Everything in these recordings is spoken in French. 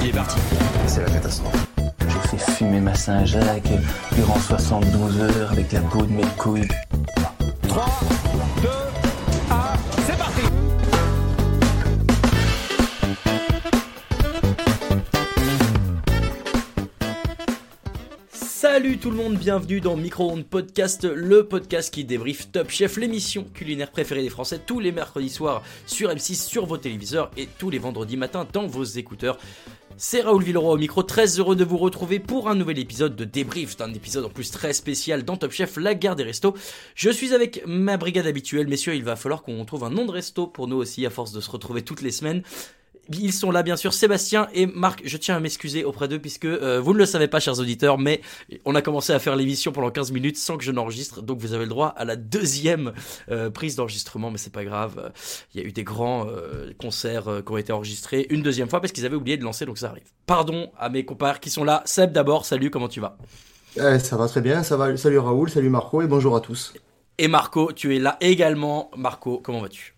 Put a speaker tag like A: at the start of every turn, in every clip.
A: Il est parti.
B: C'est la catastrophe.
C: J'ai fait fumer ma Saint-Jacques durant 72 heures avec la peau de mes couilles.
D: 3, 2, 1, c'est parti
E: Salut tout le monde, bienvenue dans Micro-ondes Podcast, le podcast qui débriefe Top Chef, l'émission culinaire préférée des Français, tous les mercredis soirs sur M6, sur vos téléviseurs et tous les vendredis matins dans vos écouteurs. C'est Raoul Villeroy au micro, très heureux de vous retrouver pour un nouvel épisode de débrief, un épisode en plus très spécial dans Top Chef, la guerre des restos. Je suis avec ma brigade habituelle, messieurs, il va falloir qu'on trouve un nom de resto pour nous aussi à force de se retrouver toutes les semaines. Ils sont là, bien sûr, Sébastien et Marc. Je tiens à m'excuser auprès d'eux puisque euh, vous ne le savez pas, chers auditeurs, mais on a commencé à faire l'émission pendant 15 minutes sans que je n'enregistre. Donc vous avez le droit à la deuxième euh, prise d'enregistrement, mais c'est pas grave. Il y a eu des grands euh, concerts qui ont été enregistrés une deuxième fois parce qu'ils avaient oublié de lancer, donc ça arrive. Pardon à mes compères qui sont là. Seb d'abord, salut, comment tu vas?
F: Eh, ça va très bien, ça va. Salut Raoul, salut Marco et bonjour à tous.
E: Et Marco, tu es là également. Marco, comment vas-tu?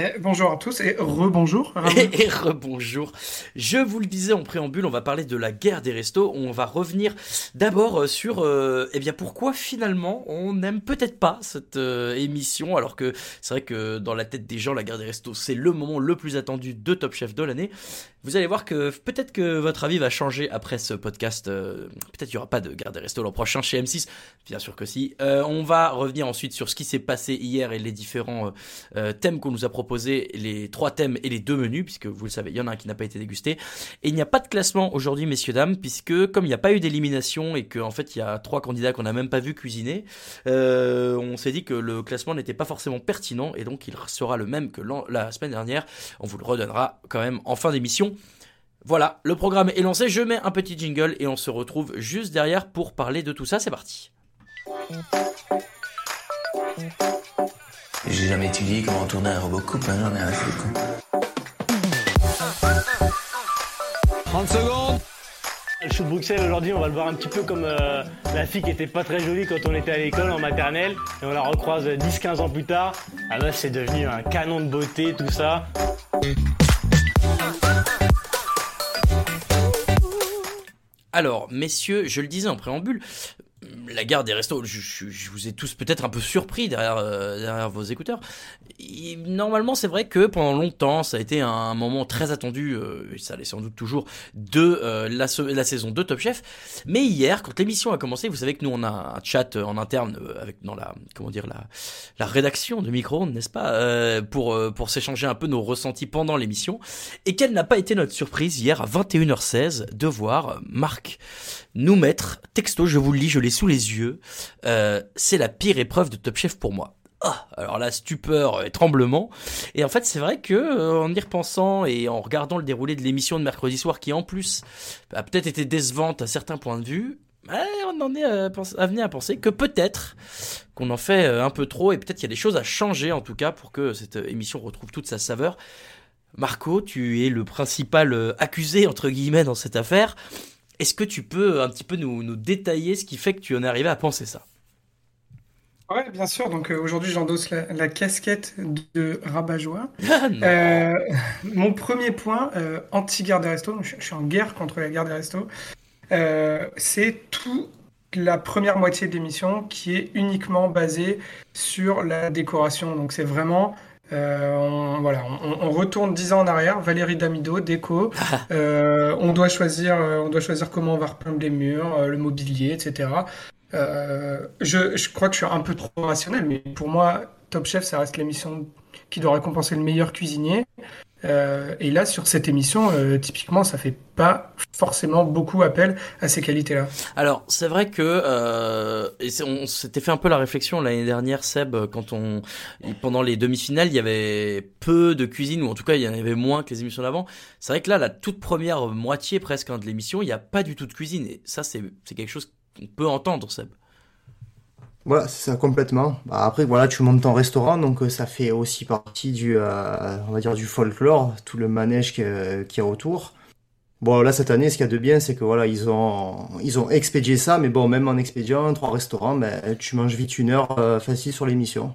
G: Eh, bonjour à tous et rebonjour.
E: Et, rebonjour. Je vous le disais en préambule, on va parler de la guerre des restos. On va revenir d'abord euh, sur, euh, eh bien, pourquoi finalement on n'aime peut-être pas cette euh, émission, alors que c'est vrai que dans la tête des gens, la guerre des restos, c'est le moment le plus attendu de Top Chef de l'année. Vous allez voir que peut-être que votre avis va changer après ce podcast. peut-être qu'il n'y aura pas de guerre des restos l'an prochain chez M6. Bien sûr que si. On va revenir ensuite sur ce qui s'est passé hier et les différents thèmes qu'on nous a proposés, les trois thèmes et les deux menus, puisque vous le savez, il y en a un qui n'a pas été dégusté. Et il n'y a pas de classement aujourd'hui, messieurs, dames, puisque comme il n'y a pas eu d'élimination et qu'en fait il y a trois candidats qu'on n'a même pas vu cuisiner, euh, on s'est dit que le classement n'était pas forcément pertinent et donc il sera le même que la semaine dernière. On vous le redonnera quand même en fin d'émission. Voilà, le programme est lancé, je mets un petit jingle et on se retrouve juste derrière pour parler de tout ça, c'est parti.
C: J'ai jamais étudié comment tourner un robot coupe, hein, j'en ai à foutre.
D: 30 secondes.
H: Le de Bruxelles aujourd'hui, on va le voir un petit peu comme euh, la fille qui était pas très jolie quand on était à l'école en maternelle et on la recroise 10-15 ans plus tard. Ah bah c'est devenu un canon de beauté tout ça.
E: Alors, messieurs, je le disais en préambule, la guerre des restos, je, vous ai tous peut-être un peu surpris derrière, euh, vos écouteurs. Normalement, c'est vrai que pendant longtemps, ça a été un moment très attendu, euh, et ça l'est sans doute toujours, de euh, la, saison de Top Chef. Mais hier, quand l'émission a commencé, vous savez que nous, on a un chat en interne avec dans la comment dire la, rédaction de micro n'est-ce pas, pour pour s'échanger un peu nos ressentis pendant l'émission. Et quelle n'a pas été notre surprise hier à 21h16 de voir Marc nous mettre texto, je vous le lis, je l'ai sous les yeux. euh, c'est la pire épreuve de Top Chef pour moi. Ah, alors là, stupeur et tremblement. Et en fait, c'est vrai que euh, en y repensant et en regardant le déroulé de l'émission de mercredi soir, qui en plus a peut-être été décevante à certains points de vue, on en est à, à à penser que peut-être qu'on en fait euh, un peu trop et peut-être qu'il y a des choses à changer en tout cas pour que cette émission retrouve toute sa saveur. Marco, tu es le principal accusé entre guillemets dans cette affaire. Est-ce que tu peux un petit peu nous, nous détailler ce qui fait que tu en es arrivé à penser ça?
G: Ouais, bien sûr. Donc euh, aujourd'hui, j'endosse la, la casquette de rabat-joie.
E: Ah.
G: Euh, mon premier point, euh, anti-guerre des restos, donc je, je suis en guerre contre la guerre des restos, c'est tout la première moitié de l'émission qui est uniquement basée sur la décoration. Donc c'est vraiment euh, on, voilà, on, retourne dix ans en arrière. Valérie Damido, déco. Euh, on doit choisir, euh, on doit choisir comment on va repeindre les murs, le mobilier, etc. je, je crois que je suis un peu trop rationnel, mais pour moi, Top Chef, ça reste l'émission qui doit récompenser le meilleur cuisinier. Euh, et là, sur cette émission, euh, typiquement, ça fait pas forcément beaucoup appel à ces qualités-là.
E: Alors, c'est vrai que euh, et on s'était fait un peu la réflexion l'année dernière, Seb, quand on pendant les demi-finales, il y avait peu de cuisine ou en tout cas, il y en avait moins que les émissions d'avant. C'est vrai que là, la toute première moitié presque hein, de l'émission, il n'y a pas du tout de cuisine et ça, c'est quelque chose qu'on peut entendre, Seb.
F: Voilà, c'est ça complètement. Bah, après, voilà, tu montes ton restaurant, donc euh, ça fait aussi partie du, euh, on va du folklore, tout le manège qui est, autour. Bon, là, cette année, ce qu'il y a de bien, c'est que voilà, ils ont, ils ont expédié ça, mais bon, même en expédiant trois restaurants, ben, tu manges vite une heure euh, facile sur l'émission.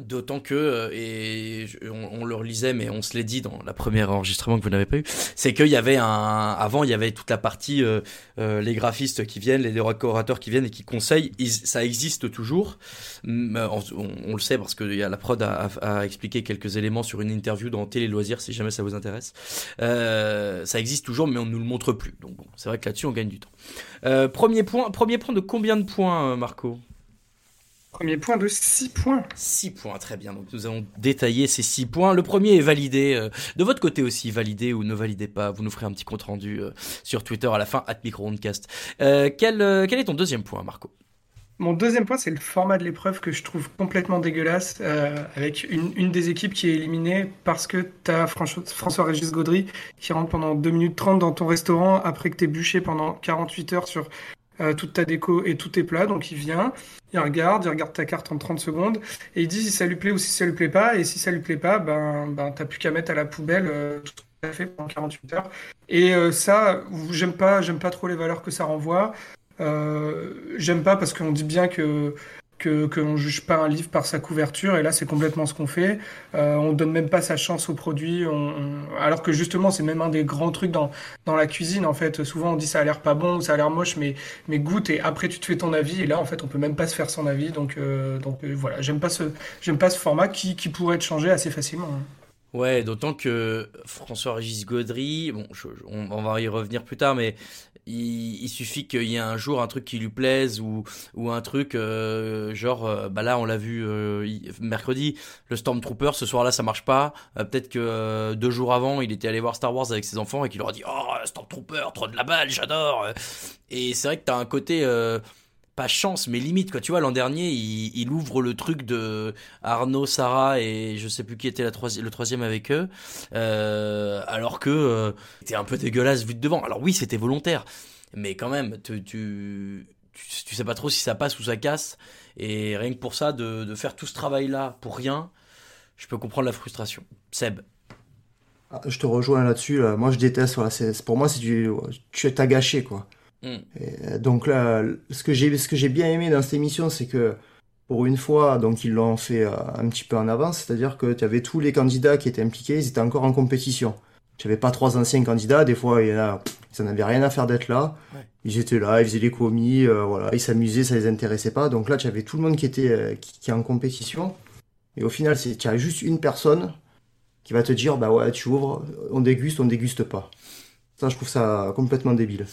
E: D'autant que, euh, et on, le relisait, mais on se l'est dit dans la première enregistrement que vous n'avez pas eu, c'est qu'il y avait un, avant il y avait toute la partie, euh, euh, les graphistes qui viennent, les décorateurs qui viennent et qui conseillent, ça existe toujours. On, le sait parce que la prod a, a, expliqué quelques éléments sur une interview dans Télé Loisirs si jamais ça vous intéresse. ça existe toujours, mais on ne nous le montre plus. Donc c'est vrai que là-dessus on gagne du temps. premier point, premier point de combien de points, Marco?
G: Premier point de 6 points.
E: 6 points, très bien. Donc nous allons détailler ces 6 points. Le premier est validé. Euh, de votre côté aussi, validé ou ne validez pas. Vous nous ferez un petit compte rendu euh, sur Twitter à la fin, at microondcast. Euh, quel, quel est ton deuxième point, Marco?
G: Mon deuxième point, c'est le format de l'épreuve que je trouve complètement dégueulasse, avec une, une, des équipes qui est éliminée parce que tu as François-Régis Gaudry qui rentre pendant 2 minutes 30 dans ton restaurant après que tu bûché pendant 48 heures sur euh, toute ta déco et tous tes plats. Donc il vient, il regarde, il regarde ta carte en 30 secondes et il dit si ça lui plaît ou si ça lui plaît pas. Et si ça lui plaît pas, ben, ben t'as plus qu'à mettre à la poubelle euh, tout à fait pendant 48 heures. Et euh, ça, j'aime pas, j'aime pas trop les valeurs que ça renvoie. j'aime pas parce qu'on dit bien que que ne juge pas un livre par sa couverture et là c'est complètement ce qu'on fait. Euh, on donne même pas sa chance au produit alors que justement c'est même un des grands trucs dans dans la cuisine en fait. Souvent on dit ça a l'air pas bon ça a l'air moche mais mais goûte et après tu te fais ton avis et là en fait on peut même pas se faire son avis. Donc euh, donc euh, voilà. J'aime pas ce pas ce format qui, qui pourrait être changé assez facilement hein.
E: Ouais, d'autant que François-Régis Gaudry, bon, on, va y revenir plus tard, mais il, suffit qu'il y ait un jour un truc qui lui plaise ou, ou un truc euh, genre euh, bah là on l'a vu euh, mercredi le Stormtrooper ce soir-là ça marche pas. Peut-être que deux jours avant il était allé voir Star Wars avec ses enfants et qu'il leur a dit oh Stormtrooper trop de la balle j'adore! Et c'est vrai que t'as un côté pas chance, mais limite, quoi. Tu vois, l'an dernier, il, ouvre le truc de Arnaud, Sarah et je sais plus qui était la le troisième avec eux, euh, alors que euh, c'était un peu dégueulasse vu de devant. Alors oui, c'était volontaire, mais quand même, tu, tu, sais pas trop si ça passe ou ça casse, et rien que pour ça, de, faire tout ce travail-là pour rien, je peux comprendre la frustration. Seb.
F: Ah, je te rejoins là-dessus. Moi, je déteste. Voilà, pour moi, c'est. Tu t'as gâché, quoi. Mm. Euh, donc là, ce que j'ai ce que j'ai bien aimé dans cette émission, c'est que pour une fois, donc ils l'ont fait euh, un petit peu en avance, c'est-à-dire que tu avais tous les candidats qui étaient impliqués, ils étaient encore en compétition. Tu n'avais pas trois anciens candidats, des fois il y en a, ils n'en avaient rien à faire d'être là. Ils étaient là, ils faisaient les commis, euh, voilà, ils s'amusaient, ça les intéressait pas. Donc là, tu avais tout le monde qui était qui, est en compétition. Et au final, c'est tu as juste une personne qui va te dire bah ouais, tu ouvres, on déguste, on déguste pas. Ça, je trouve ça complètement débile.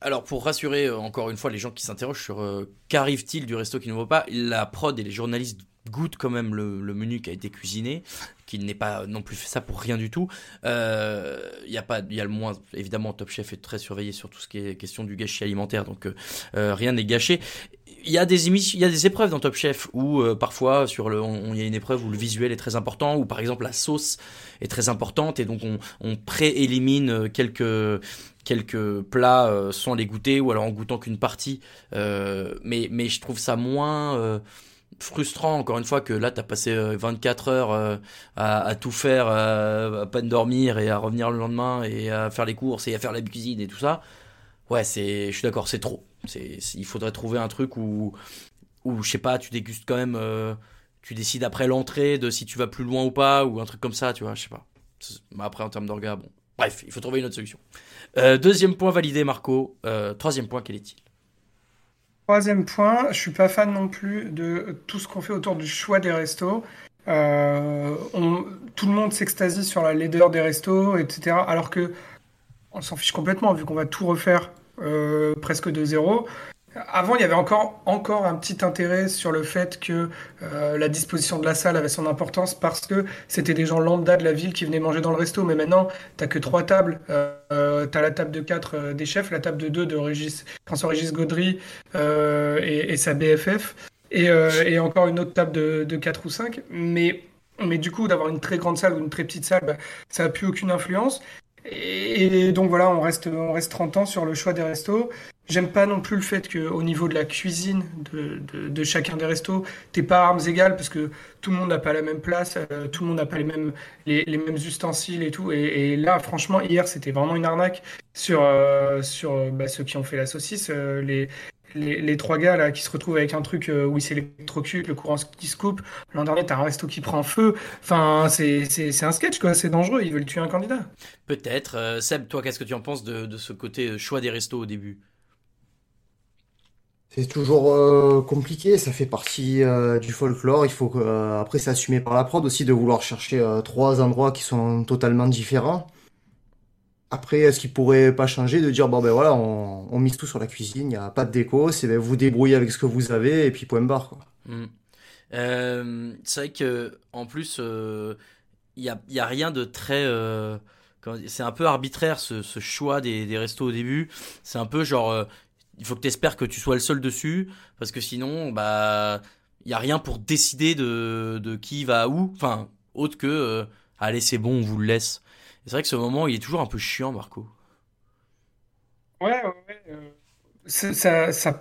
E: Alors pour rassurer euh, encore une fois les gens qui s'interrogent sur euh, qu'arrive-t-il du resto qui ne vaut pas, la prod et les journalistes goûtent quand même le, menu qui a été cuisiné, qui n'est pas non plus fait ça pour rien du tout. Il euh, y il y a le moins évidemment Top Chef est très surveillé sur tout ce qui est question du gâchis alimentaire, donc rien n'est gâché. Il y a des émissions, il y a des épreuves dans Top Chef où parfois sur le, il y a une épreuve où le visuel est très important, ou par exemple la sauce est très importante et donc on, on pré-élimine quelques quelques plats euh, sans les goûter ou alors en goûtant qu'une partie. Euh, mais, mais je trouve ça moins euh, frustrant encore une fois que là tu as passé 24 heures à, tout faire à peine dormir et à revenir le lendemain et à faire les courses et à faire la cuisine et tout ça ouais c'est je suis d'accord c'est trop il faudrait trouver un truc où où je sais pas tu dégustes quand même tu décides après l'entrée de si tu vas plus loin ou pas ou un truc comme ça tu vois je sais pas après en termes d'orga bon bref il faut trouver une autre solution euh, deuxième point validé, Marco. Euh, troisième point, quel est-il?
G: Troisième point, je suis pas fan non plus de tout ce qu'on fait autour du choix des restos. Euh, tout le monde s'extasie sur la laideur des restos, etc. Alors que on s'en fiche complètement vu qu'on va tout refaire euh, presque de zéro. Avant, il y avait encore, encore un petit intérêt sur le fait que euh, la disposition de la salle avait son importance parce que c'était des gens lambda de la ville qui venaient manger dans le resto. Mais maintenant, tu que trois tables. Euh, tu as la table de 4 euh, des chefs, la table de 2 de Régis, François-Régis Gaudry euh, et, sa BFF, et, euh, et, encore une autre table de, de 4 ou 5. Mais, mais du coup, d'avoir une très grande salle ou une très petite salle, bah, ça n'a plus aucune influence. Et donc voilà, on reste, on reste 30 ans sur le choix des restos. J'aime pas non plus le fait qu'au niveau de la cuisine de, chacun des restos, t'es pas armes égales parce que tout le monde n'a pas la même place, euh, tout le monde n'a pas les mêmes, les, mêmes ustensiles et tout. Et, là, franchement, hier, c'était vraiment une arnaque sur, euh, sur bah, ceux qui ont fait la saucisse. Euh, les, les, trois gars là qui se retrouvent avec un truc euh, où il s'électrocute, le courant qui se coupe. L'an dernier, t'as un resto qui prend feu. Enfin, c'est un sketch, quoi. C'est dangereux. Ils veulent tuer un candidat.
E: Peut-être. Euh, Seb, toi, qu'est-ce que tu en penses de, de, ce côté choix des restos au début?
F: C'est toujours euh, compliqué, ça fait partie euh, du folklore. Il faut que, euh, après c'est assumé par la prod aussi de vouloir chercher trois endroits qui sont totalement différents. Après, est-ce qu'il pourrait pas changer de dire bon ben voilà, on, mise tout sur la cuisine, il n'y a pas de déco, c'est ben, vous débrouillez avec ce que vous avez et puis point barre quoi.
E: Mmh. c'est vrai que en plus il y a, y a rien de très c'est un peu arbitraire ce, choix des, restos au début. C'est un peu genre il faut que tu espères que tu sois le seul dessus, parce que sinon, bah, il y a rien pour décider de, de qui va où, enfin, autre que, euh, allez, c'est bon, on vous le laisse. C'est vrai que ce moment, il est toujours un peu chiant, Marco.
G: Ouais, ouais. Euh, ça, ça,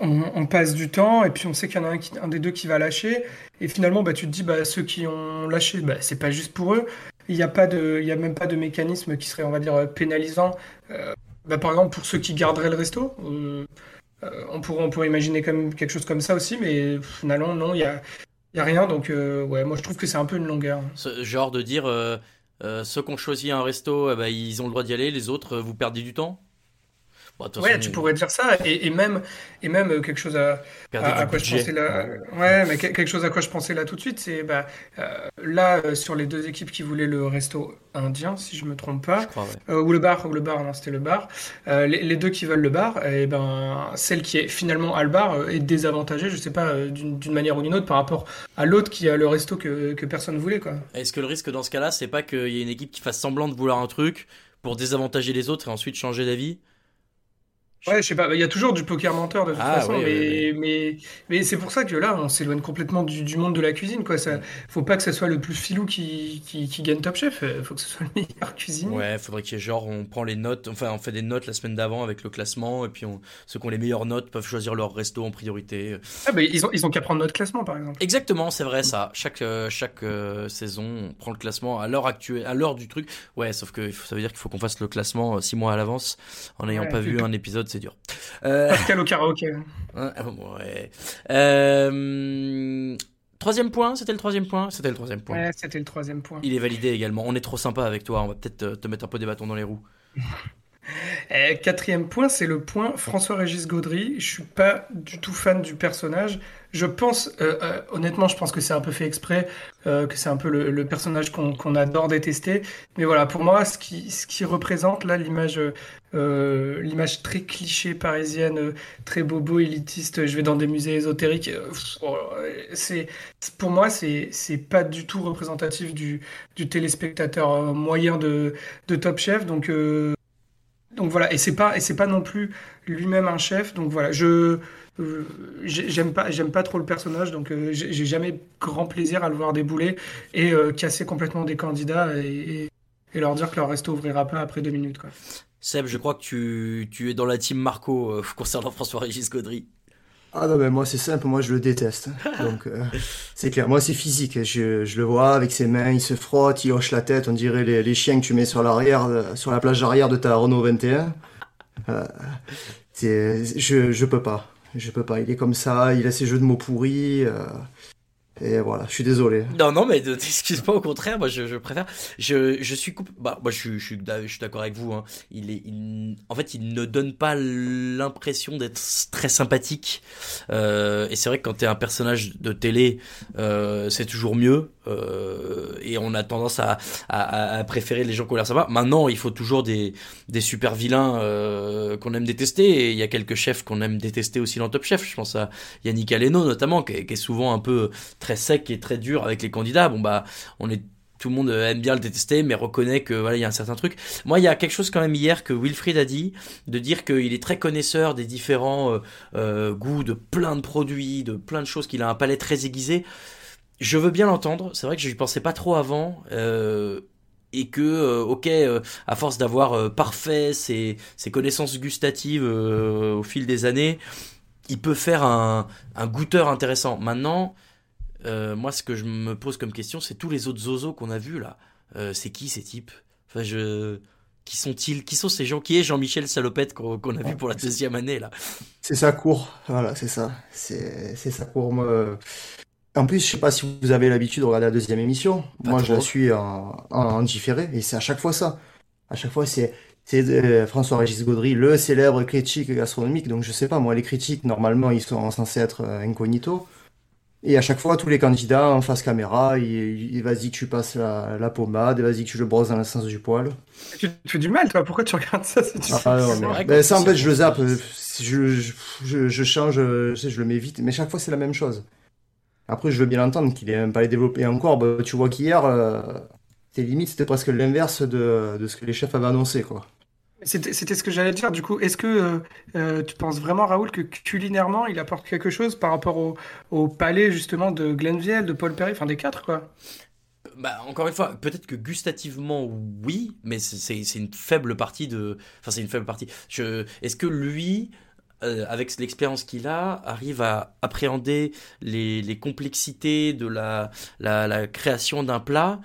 G: on, on, passe du temps et puis on sait qu'il y en a un, qui, un, des deux qui va lâcher et finalement bah tu te dis bah ceux qui ont lâché bah c'est pas juste pour eux il n'y a pas de il y a même pas de mécanisme qui serait on va dire pénalisant euh, bah, par exemple, pour ceux qui garderaient le resto, euh, euh, on, pourrait, on pourrait imaginer comme quelque chose comme ça aussi, mais finalement, non, il n'y a, y a rien. Donc, euh, ouais, moi, je trouve que c'est un peu une longueur.
E: Ce genre de dire, euh, ceux qui ont choisi un resto, bah, ils ont le droit d'y aller, les autres, vous perdez du temps
G: Bon, ouais, tu pourrais dire ça, et, et, même, et même quelque chose à, à, à quoi budget. je pensais là. Ouais, mais quelque chose à quoi je pensais là tout de suite, c'est bah, euh, là euh, sur les deux équipes qui voulaient le resto indien, si je me trompe pas,
E: crois, ouais.
G: euh, ou le bar, ou le bar, non, c'était le bar. Euh, les, les, deux qui veulent le bar, et eh ben celle qui est finalement à le bar euh, est désavantagée, je sais pas, d'une manière ou d'une autre par rapport à l'autre qui a le resto que, que personne voulait, quoi.
E: Est-ce que le risque dans ce cas-là, c'est pas qu'il y ait une équipe qui fasse semblant de vouloir un truc pour désavantager les autres et ensuite changer d'avis?
G: Ouais, je sais pas, il y a toujours du poker menteur de toute
E: ah,
G: façon,
E: oui,
G: mais,
E: oui, oui.
G: mais, mais c'est pour ça que là, on s'éloigne complètement du, du, monde de la cuisine, quoi. Ça, faut pas que ce soit le plus filou qui, qui, qui gagne Top Chef, faut que ce soit le meilleur cuisinier.
E: Ouais, faudrait qu'il y ait genre, on prend les notes, enfin, on fait des notes la semaine d'avant avec le classement, et puis on, ceux qui ont les meilleures notes peuvent choisir leur resto en priorité.
G: Ah, bah, ils ont, ils ont qu'à prendre notre classement, par exemple.
E: Exactement, c'est vrai, ça. Chaque, euh, chaque euh, saison, on prend le classement à l'heure actuelle, à l'heure du truc. Ouais, sauf que ça veut dire qu'il faut qu'on fasse le classement euh, six mois à l'avance. En n'ayant
G: Ouais,
E: pas vu un épisode, c'est dur. Euh,
G: Pascal au karaoké.
E: Ouais, ouais. Euh, Troisième point, c'était le troisième point? C'était le troisième point.
G: Ouais, c'était le troisième point.
E: Il est validé également. On est trop sympa avec toi, on va peut-être te mettre un peu des bâtons dans les roues.
G: Et quatrième point, c'est le point François-Régis Gaudry. Je suis pas du tout fan du personnage. Je pense, euh, euh, honnêtement, je pense que c'est un peu fait exprès, euh, que c'est un peu le, le personnage qu'on adore détester. Mais voilà, pour moi, ce qui, ce qui représente là l'image, euh, l'image très cliché parisienne, euh, très bobo, élitiste. Je vais dans des musées ésotériques. euh, oh, c'est, pour moi, c'est, pas du tout représentatif du, du téléspectateur euh, moyen de, de Top Chef. Donc euh, donc voilà, et c'est pas et c'est pas non plus lui-même un chef. Donc voilà, je euh, j'aime pas j'aime pas trop le personnage, donc euh, j'ai jamais grand plaisir à le voir débouler et euh, casser complètement des candidats et, leur dire que leur resto ouvrira pas après deux minutes quoi.
E: Seb, je crois que tu, tu es dans la team Marco concernant François-Régis Gaudry.
F: Ah non, mais moi c'est simple, moi je le déteste. Donc euh, c'est clair, moi c'est physique. Je, je, le vois avec ses mains, il se frotte, il hoche la tête, on dirait les, les chiens que tu mets sur l'arrière, sur la plage arrière de ta Renault 21. Euh, je, je peux pas, je peux pas. Il est comme ça, il a ses jeux de mots pourris. Euh, Et voilà, je suis désolé.
E: Non, non, mais excuse pas, au contraire, moi je, préfère. Je, je suis bah, moi je suis, je suis, d'accord avec vous. Hein. Il est, en fait, il ne donne pas l'impression d'être très sympathique. Euh, et c'est vrai que quand t'es un personnage de télé, euh, c'est toujours mieux. Euh, et on a tendance à, préférer les gens qui ont l'air sympas. Maintenant, il faut toujours des, super vilains euh, qu'on aime détester. Et il y a quelques chefs qu'on aime détester aussi dans Top Chef. Je pense à Yannick Aleno notamment, qui est, qui souvent un peu très sec et très dur avec les candidats. Bon bah, on est tout le monde aime bien le détester, mais reconnaît que voilà, il y a un certain truc. Moi, il y a quelque chose quand même hier que Wilfried a dit, de dire qu'il est très connaisseur des différents euh, goûts de plein de produits, de plein de choses, qu'il a un palais très aiguisé. Je veux bien l'entendre. C'est vrai que je n'y pensais pas trop avant. Euh, et que, ok, à force d'avoir parfait ses, ses, connaissances gustatives au fil des années, il peut faire un, un goûteur intéressant. Maintenant, euh, moi, ce que je me pose comme question, c'est tous les autres zozos qu'on a vus là. Euh, c'est qui ces types? Enfin, je. Qui sont-ils? Qui sont ces gens? Qui est Jean-Michel Salopette qu'on a vu pour la deuxième année là?
F: C'est sa cour, voilà, c'est ça. C'est sa cour. En plus, je sais pas si vous avez l'habitude de regarder la deuxième émission. Moi, je la suis en, en, différé et c'est à chaque fois ça. À chaque fois, c'est euh, François-Régis Gaudry, le célèbre critique gastronomique. Donc, je sais pas, moi, les critiques, normalement, ils sont censés être incognito. Et à chaque fois, tous les candidats en face caméra, il, vas-y que tu passes la, pommade, vas-y que tu le brosses dans le sens du poil.
G: Tu, fais du mal, toi Pourquoi tu regardes ça
F: ah, mais... Ça, en fait, je le zappe. Je, je, je, change, je, sais, je le mets vite. Mais chaque fois, c'est la même chose. Après, je veux bien l'entendre qu'il est même pas développé encore. Bah, tu vois qu'hier, euh, tes limites, c'était presque l'inverse de, de ce que les chefs avaient annoncé, quoi.
G: C'était ce que j'allais dire. Du coup, est-ce que euh, euh, tu penses vraiment, Raoul, que culinairement, il apporte quelque chose par rapport au, au palais, justement, de Glenville, de Paul Perry, enfin des quatre, quoi?
E: Bah, encore une fois, peut-être que gustativement, oui, mais c'est une faible partie de. Enfin, c'est une faible partie. Est-ce que lui, euh, avec l'expérience qu'il a, arrive à appréhender les, complexités de la création d'un plat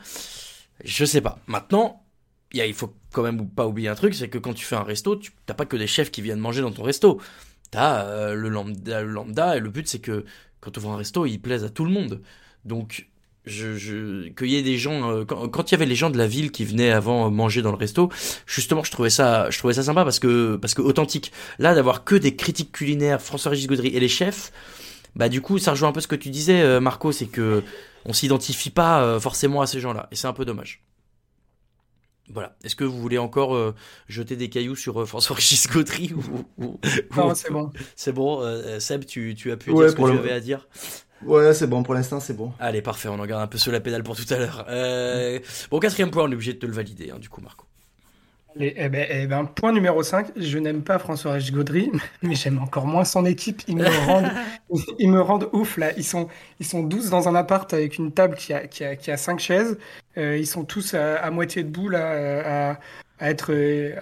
E: Je sais pas. Maintenant, il faut quand même pas oublier un truc, c'est que quand tu fais un resto, tu t'as pas que des chefs qui viennent manger dans ton resto. T'as euh, le, lambda, le lambda, et le but c'est que quand tu ouvres un resto, il plaise à tout le monde. Donc, je, je qu'il y ait des gens, euh, quand, il y avait les gens de la ville qui venaient avant manger dans le resto, justement, je trouvais ça, je trouvais ça sympa parce que, parce que authentique. Là, d'avoir que des critiques culinaires, François-Régis Gaudry et les chefs, bah du coup, ça rejoint un peu ce que tu disais, euh, Marco, c'est que on s'identifie pas forcément à ces gens-là, et c'est un peu dommage. Voilà. Est-ce que vous voulez encore euh, jeter des cailloux sur euh, François-Régis Gautry
G: ou, Non, c'est bon.
E: C'est bon. Euh, Seb, tu, tu, as pu dire ce que tu avais à dire?
F: Ouais, c'est bon. Pour l'instant, c'est bon.
E: Allez, parfait. On en garde un peu sur la pédale pour tout à l'heure. bon, quatrième point, on est obligé de te le valider, hein, du coup, Marco.
G: Eh ben, eh ben, point numéro 5, je n'aime pas François-Régis Gaudry, mais j'aime encore moins son équipe. Ils me rendent, ils me rendent ouf là. Ils sont, ils sont 12 dans un appart avec une table qui a, qui a, qui a 5 chaises. Euh, ils sont tous à, moitié debout là, à, à être,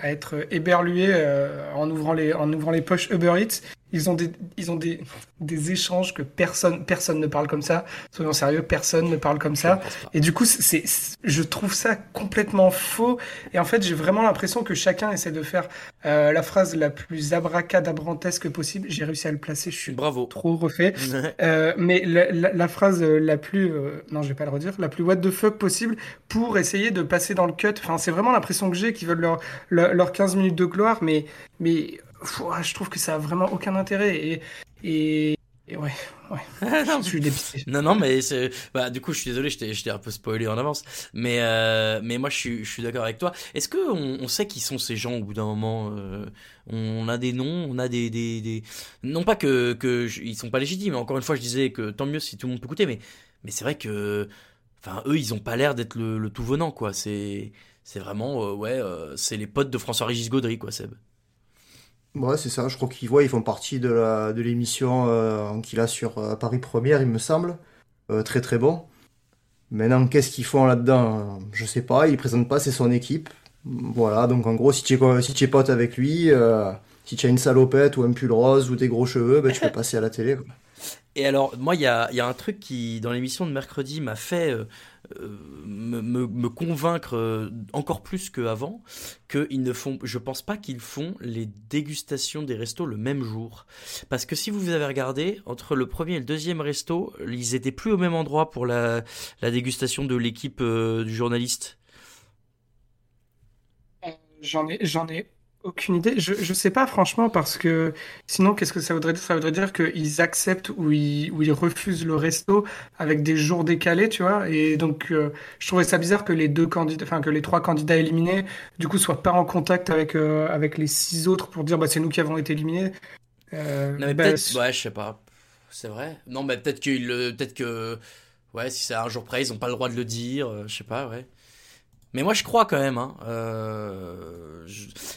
G: à être éberlués euh, en, ouvrant les, en ouvrant les poches Uber Eats. Ils ont des, ils ont des, des échanges que personne, personne ne parle comme ça. Soyons sérieux, personne ne parle comme ça. Et du coup, c'est, je trouve ça complètement faux. Et en fait, j'ai vraiment l'impression que chacun essaie de faire euh, la phrase la plus abracadabrantesque possible. J'ai réussi à le placer. Je suis
E: Bravo.
G: trop refait. euh, mais la, la, phrase la plus, euh, non, je vais pas le redire, la plus what the fuck possible pour essayer de passer dans le cut. Enfin, c'est vraiment l'impression que j'ai qu'ils veulent leur, leur, leur 15 minutes de gloire, mais, mais je trouve que ça a vraiment aucun intérêt. Et, et, ouais, ouais. non, je suis dépité.
E: Non, non, mais bah, du coup, je suis désolé, je t'ai un peu spoilé en avance. Mais, euh, mais moi, je suis, je suis d'accord avec toi. Est-ce qu'on on sait qui sont ces gens au bout d'un moment euh, On a des noms, on a des. des, des... Non pas que, que ils sont pas légitimes, encore une fois, je disais que tant mieux si tout le monde peut écouter, mais, mais c'est vrai que. Enfin, eux, ils ont pas l'air d'être le, tout venant, quoi. C'est. C'est vraiment, euh, ouais, c'est les potes de François-Régis Gaudry, quoi, Seb.
F: Ouais, c'est ça. Je crois qu'ils voient, ils font partie de la de l'émission euh, qu'il a sur euh, Paris Première, il me semble. Euh, très très bon. Maintenant, qu'est-ce qu'ils font là-dedans Je sais pas. Ils présentent pas, c'est son équipe. Voilà. Donc en gros, si tu es, si tu es pote avec lui, si tu as une salopette ou un pull rose ou des gros cheveux, ben, tu peux passer à la télé.
E: Et alors, moi, il y a, un truc qui, dans l'émission de mercredi, m'a fait me, me, convaincre encore plus qu'avant qu'ils ne font, je pense pas qu'ils font les dégustations des restos le même jour. Parce que si vous avez regardé, entre le premier et le deuxième resto, ils étaient plus au même endroit pour la, la dégustation de l'équipe du journaliste.
G: J'en ai, j'en ai aucune idée. Je, je sais pas franchement parce que sinon qu'est-ce que ça voudrait dire? Ça voudrait dire qu'ils acceptent ou ils, ou ils refusent le resto avec des jours décalés, tu vois? Et donc euh, je trouvais ça bizarre que les deux candidats, enfin que les trois candidats éliminés, du coup, soient pas en contact avec euh, avec les six autres pour dire bah c'est nous qui avons été éliminés.
E: Euh, non mais bah, peut-être, ouais, je sais pas. C'est vrai. Non mais peut-être qu'ils, peut-être que, ouais, si c'est un jour près, ils ont pas le droit de le dire. je sais pas, ouais. Mais moi, je crois quand même. Hein. Euh,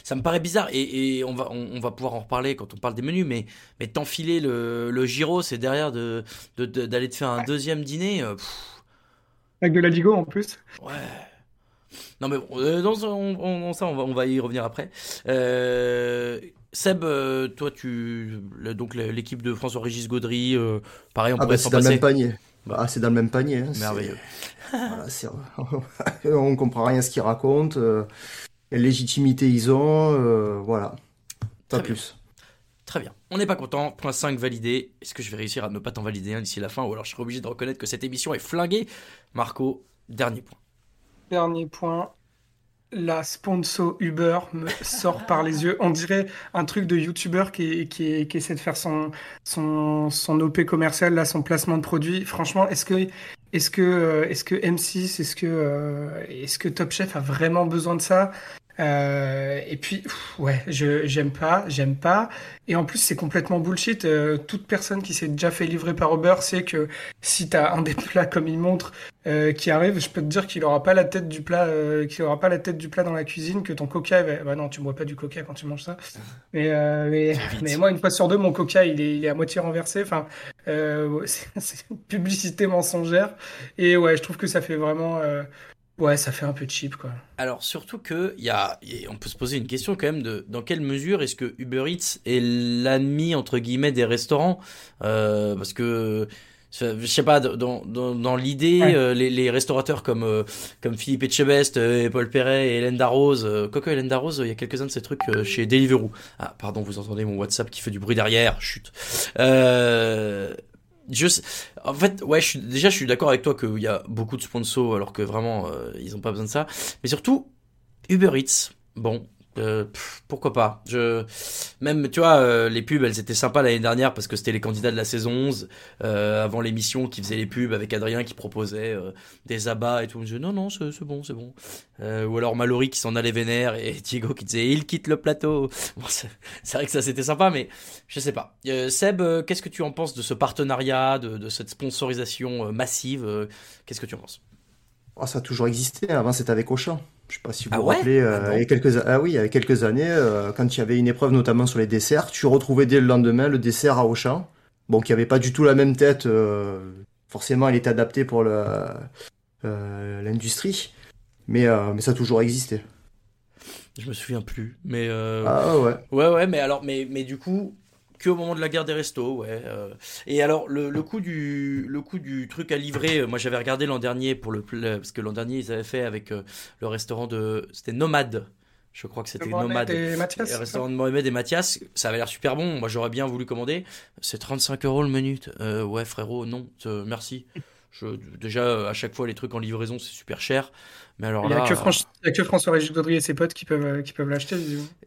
E: ça me paraît bizarre. Et, on, va, on, va pouvoir en reparler quand on parle des menus. Mais, mais t'enfiler le, le gyro, c'est derrière d'aller de, de, te faire un deuxième dîner. Euh,
G: Avec de la digo en plus.
E: Ouais. Non, mais bon, euh, dans, on, ça, on va, on va y revenir après. Seb, toi, tu. donc l'équipe de François-Régis Gaudry, pareil, on
F: ah
E: pourrait
F: bah, s'en passer. Dans le même panier. Bah, c'est dans le même panier. Hein,
E: Merveilleux.
F: Voilà, on comprend rien à ce qu'ils racontent. Euh, quelle légitimité ils ont. Euh, voilà. Pas plus.
E: Très bien. On n'est pas content. Point 5 validé. Est-ce que je vais réussir à ne pas t'en valider un d'ici la fin ou alors je serai obligé de reconnaître que cette émission est flinguée? Marco, dernier point.
G: Dernier point la sponsor Uber me sort par les yeux. On dirait un truc de YouTuber qui, qui, qui, essaie de faire son, son, son OP commercial, là, son placement de produit. Franchement, est-ce que, est-ce que, est-ce que M6, est-ce que, euh, est-ce que Top Chef a vraiment besoin de ça? Euh, et puis, ouais, je j'aime pas, j'aime pas. Et en plus, c'est complètement bullshit. Euh, toute personne qui s'est déjà fait livrer par Uber sait que si t'as un des plats comme il montre euh, qui arrive, je peux te dire qu'il aura pas la tête du plat, euh, qu'il aura pas la tête du plat dans la cuisine, que ton coca, bah non, tu bois pas du coca quand tu manges ça. Mais mais, mais moi, une fois sur deux, mon coca, il est, il est à moitié renversé. Enfin, c'est une publicité mensongère. Et ouais, je trouve que ça fait vraiment Ouais, ça fait un peu cheap, quoi.
E: Alors, surtout que, y a, on peut se poser une question quand même de dans quelle mesure est-ce que Uber Eats est l'ami, entre guillemets, des restaurants? Euh, Parce que, je sais pas, dans, dans, dans l'idée, euh, les, les, restaurateurs comme, euh, comme Philippe Etchebest, euh, Paul Perret et Hélène Darroze, Coco et Hélène Darroze, il y a quelques-uns de ces trucs chez Deliveroo. Ah, pardon, vous entendez mon WhatsApp qui fait du bruit derrière, chut. Euh, je en fait ouais suis déjà je suis d'accord avec toi qu'il y a beaucoup de sponsors alors que vraiment euh, ils ont pas besoin de ça. Mais surtout Uber Eats bon euh, pourquoi pas. Je même tu vois euh, les pubs elles étaient sympas l'année dernière parce que c'était les candidats de la saison 11 euh, avant l'émission qui faisait les pubs avec Adrien qui proposait des abats et tout. Je disais non non c'est bon c'est bon. Ou alors Mallory qui s'en allait vénère et Diego qui disait il quitte le plateau. C'est vrai que ça c'était sympa mais je sais pas. Seb qu'est-ce que tu en penses de ce partenariat de, de cette sponsorisation massive qu'est-ce que tu en penses?
F: Oh, ça a toujours existé. Avant c'était avec Auchan je sais pas si vous ah vous rappelez, euh, ah il y a quelques, ah oui, il y a quelques années, euh, quand il y avait une épreuve notamment sur les desserts, tu retrouvais dès le lendemain le dessert à Auchan. Bon, qui avait pas du tout la même tête. Euh, forcément, il était adapté pour l'industrie. Mais, mais ça a toujours existé.
E: Je me souviens plus. Mais
F: Ah ouais.
E: Ouais, ouais, mais alors, mais, mais du coup, au moment de la guerre des restos, ouais. Euh. Et alors le, le coût du le coût du truc à livrer, euh, moi j'avais regardé l'an dernier pour le parce que l'an dernier ils avaient fait avec euh, le restaurant de c'était Nomade. Je crois que c'était Nomade.
G: Et Mathias,
E: le restaurant de Mohamed et Mathias, ça avait l'air super bon. Moi j'aurais bien voulu commander. C'est 35 euros le menu. ouais frérot, non, merci. Je, déjà, à chaque fois, les trucs en livraison, c'est super cher. Mais alors
G: il
E: n'y
G: a, que François-Régis Gaudry et ses potes qui peuvent, qui peuvent l'acheter.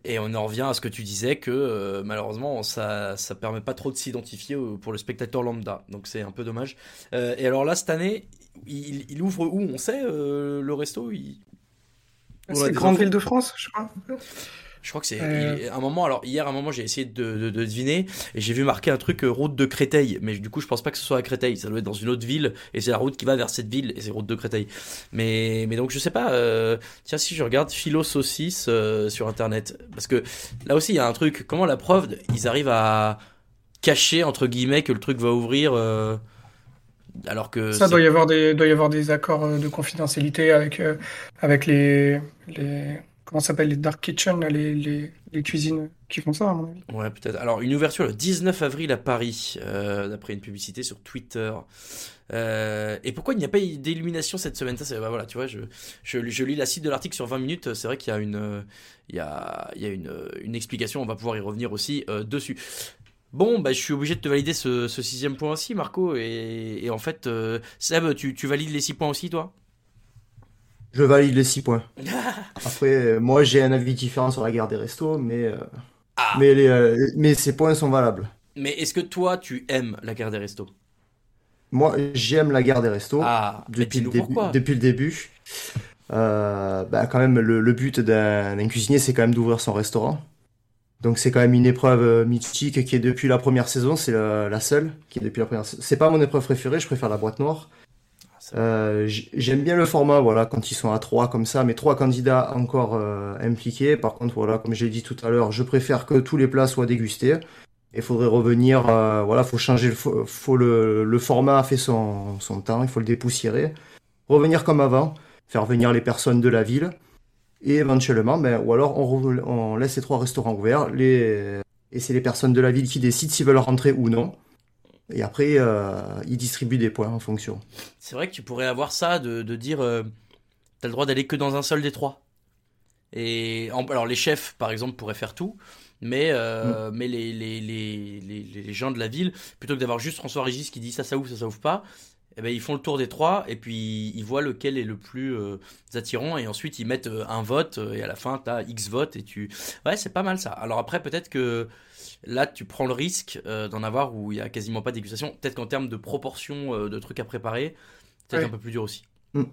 E: Et on en revient à ce que tu disais que euh, malheureusement, ça ne permet pas trop de s'identifier pour le spectateur lambda. Donc c'est un peu dommage. Euh, et alors là, cette année, il, ouvre où? On sait, euh, le resto? Il...
G: C'est Grande Ville de France, je crois.
E: Je crois que c'est euh. un moment. Alors hier, à un moment, j'ai essayé de, deviner et j'ai vu marquer un truc euh, route de Créteil. Mais du coup, je pense pas que ce soit à Créteil. Ça doit être dans une autre ville et c'est la route qui va vers cette ville et c'est route de Créteil. Mais mais donc je sais pas. Euh, tiens, si je regarde Philo saucisse sur internet, parce que là aussi il y a un truc. Comment la preuve ils arrivent à cacher entre guillemets que le truc va ouvrir. alors que
G: ça doit y avoir des doit y avoir des accords de confidentialité avec avec les les comment s'appelle les dark kitchen, les, les, cuisines qui font ça, à mon avis.
E: Ouais, peut-être. Alors, une ouverture le 19 avril à Paris, euh, d'après une publicité sur Twitter. Euh, et pourquoi il n'y a pas d'illumination cette semaine? Ça, bah, voilà, tu vois, je, je, lis la suite de l'article sur 20 minutes. C'est vrai qu'il y a une, il y a, il y a une, une explication. On va pouvoir y revenir aussi euh, dessus. Bon, bah, je suis obligé de te valider ce, ce sixième point aussi, Marco. Et, en fait, Seb, tu, tu valides les six points aussi, toi?
F: Je valide les six points. Après, euh, moi, j'ai un avis différent sur la guerre des restos, mais, euh,
E: Ah.
F: mais, les, euh, mais ces points sont valables.
E: Mais est-ce que toi, tu aimes la guerre des restos?
F: Moi, j'aime la guerre des restos
E: Ah,
F: depuis, le début, depuis le début. Euh, bah, quand même, le, le but d'un cuisinier, c'est quand même d'ouvrir son restaurant. Donc, c'est quand même une épreuve mythique qui est depuis la première saison. C'est la, la seule qui est depuis la première saison. C'est pas mon épreuve préférée, je préfère la boîte noire. Euh, J'aime bien le format, voilà, quand ils sont à trois comme ça, mais trois candidats encore euh, impliqués. Par contre, voilà, comme j'ai dit tout à l'heure, je préfère que tous les plats soient dégustés. Il faudrait revenir, euh, voilà, faut changer le, format a fait son, temps, il faut le dépoussiérer. Revenir comme avant, faire venir les personnes de la ville. Et éventuellement, ben, ou alors on, laisse les trois restaurants ouverts, et c'est les personnes de la ville qui décident s'ils veulent rentrer ou non. Et après, euh, ils distribuent des points en fonction.
E: C'est vrai que tu pourrais avoir ça de, de dire euh, t'as le droit d'aller que dans un seul des trois. Et en- alors les chefs par exemple pourraient faire tout, mais euh, mais les, les, les, les, les gens de la ville plutôt que d'avoir juste François Régis qui dit ça ça ouvre ça ça ouvre pas, eh ben ils font le tour des trois et puis ils voient lequel est le plus euh, attirant et ensuite ils mettent un vote et à la fin t'as X votes et tu ouais c'est pas mal ça. Alors après peut-être que là tu prends le risque euh, d'en avoir où il y a quasiment pas de dégustation. Peut-être qu'en termes de proportion euh, de trucs à préparer, peut-être
G: Ouais.
E: un peu plus dur aussi.
G: Ouais.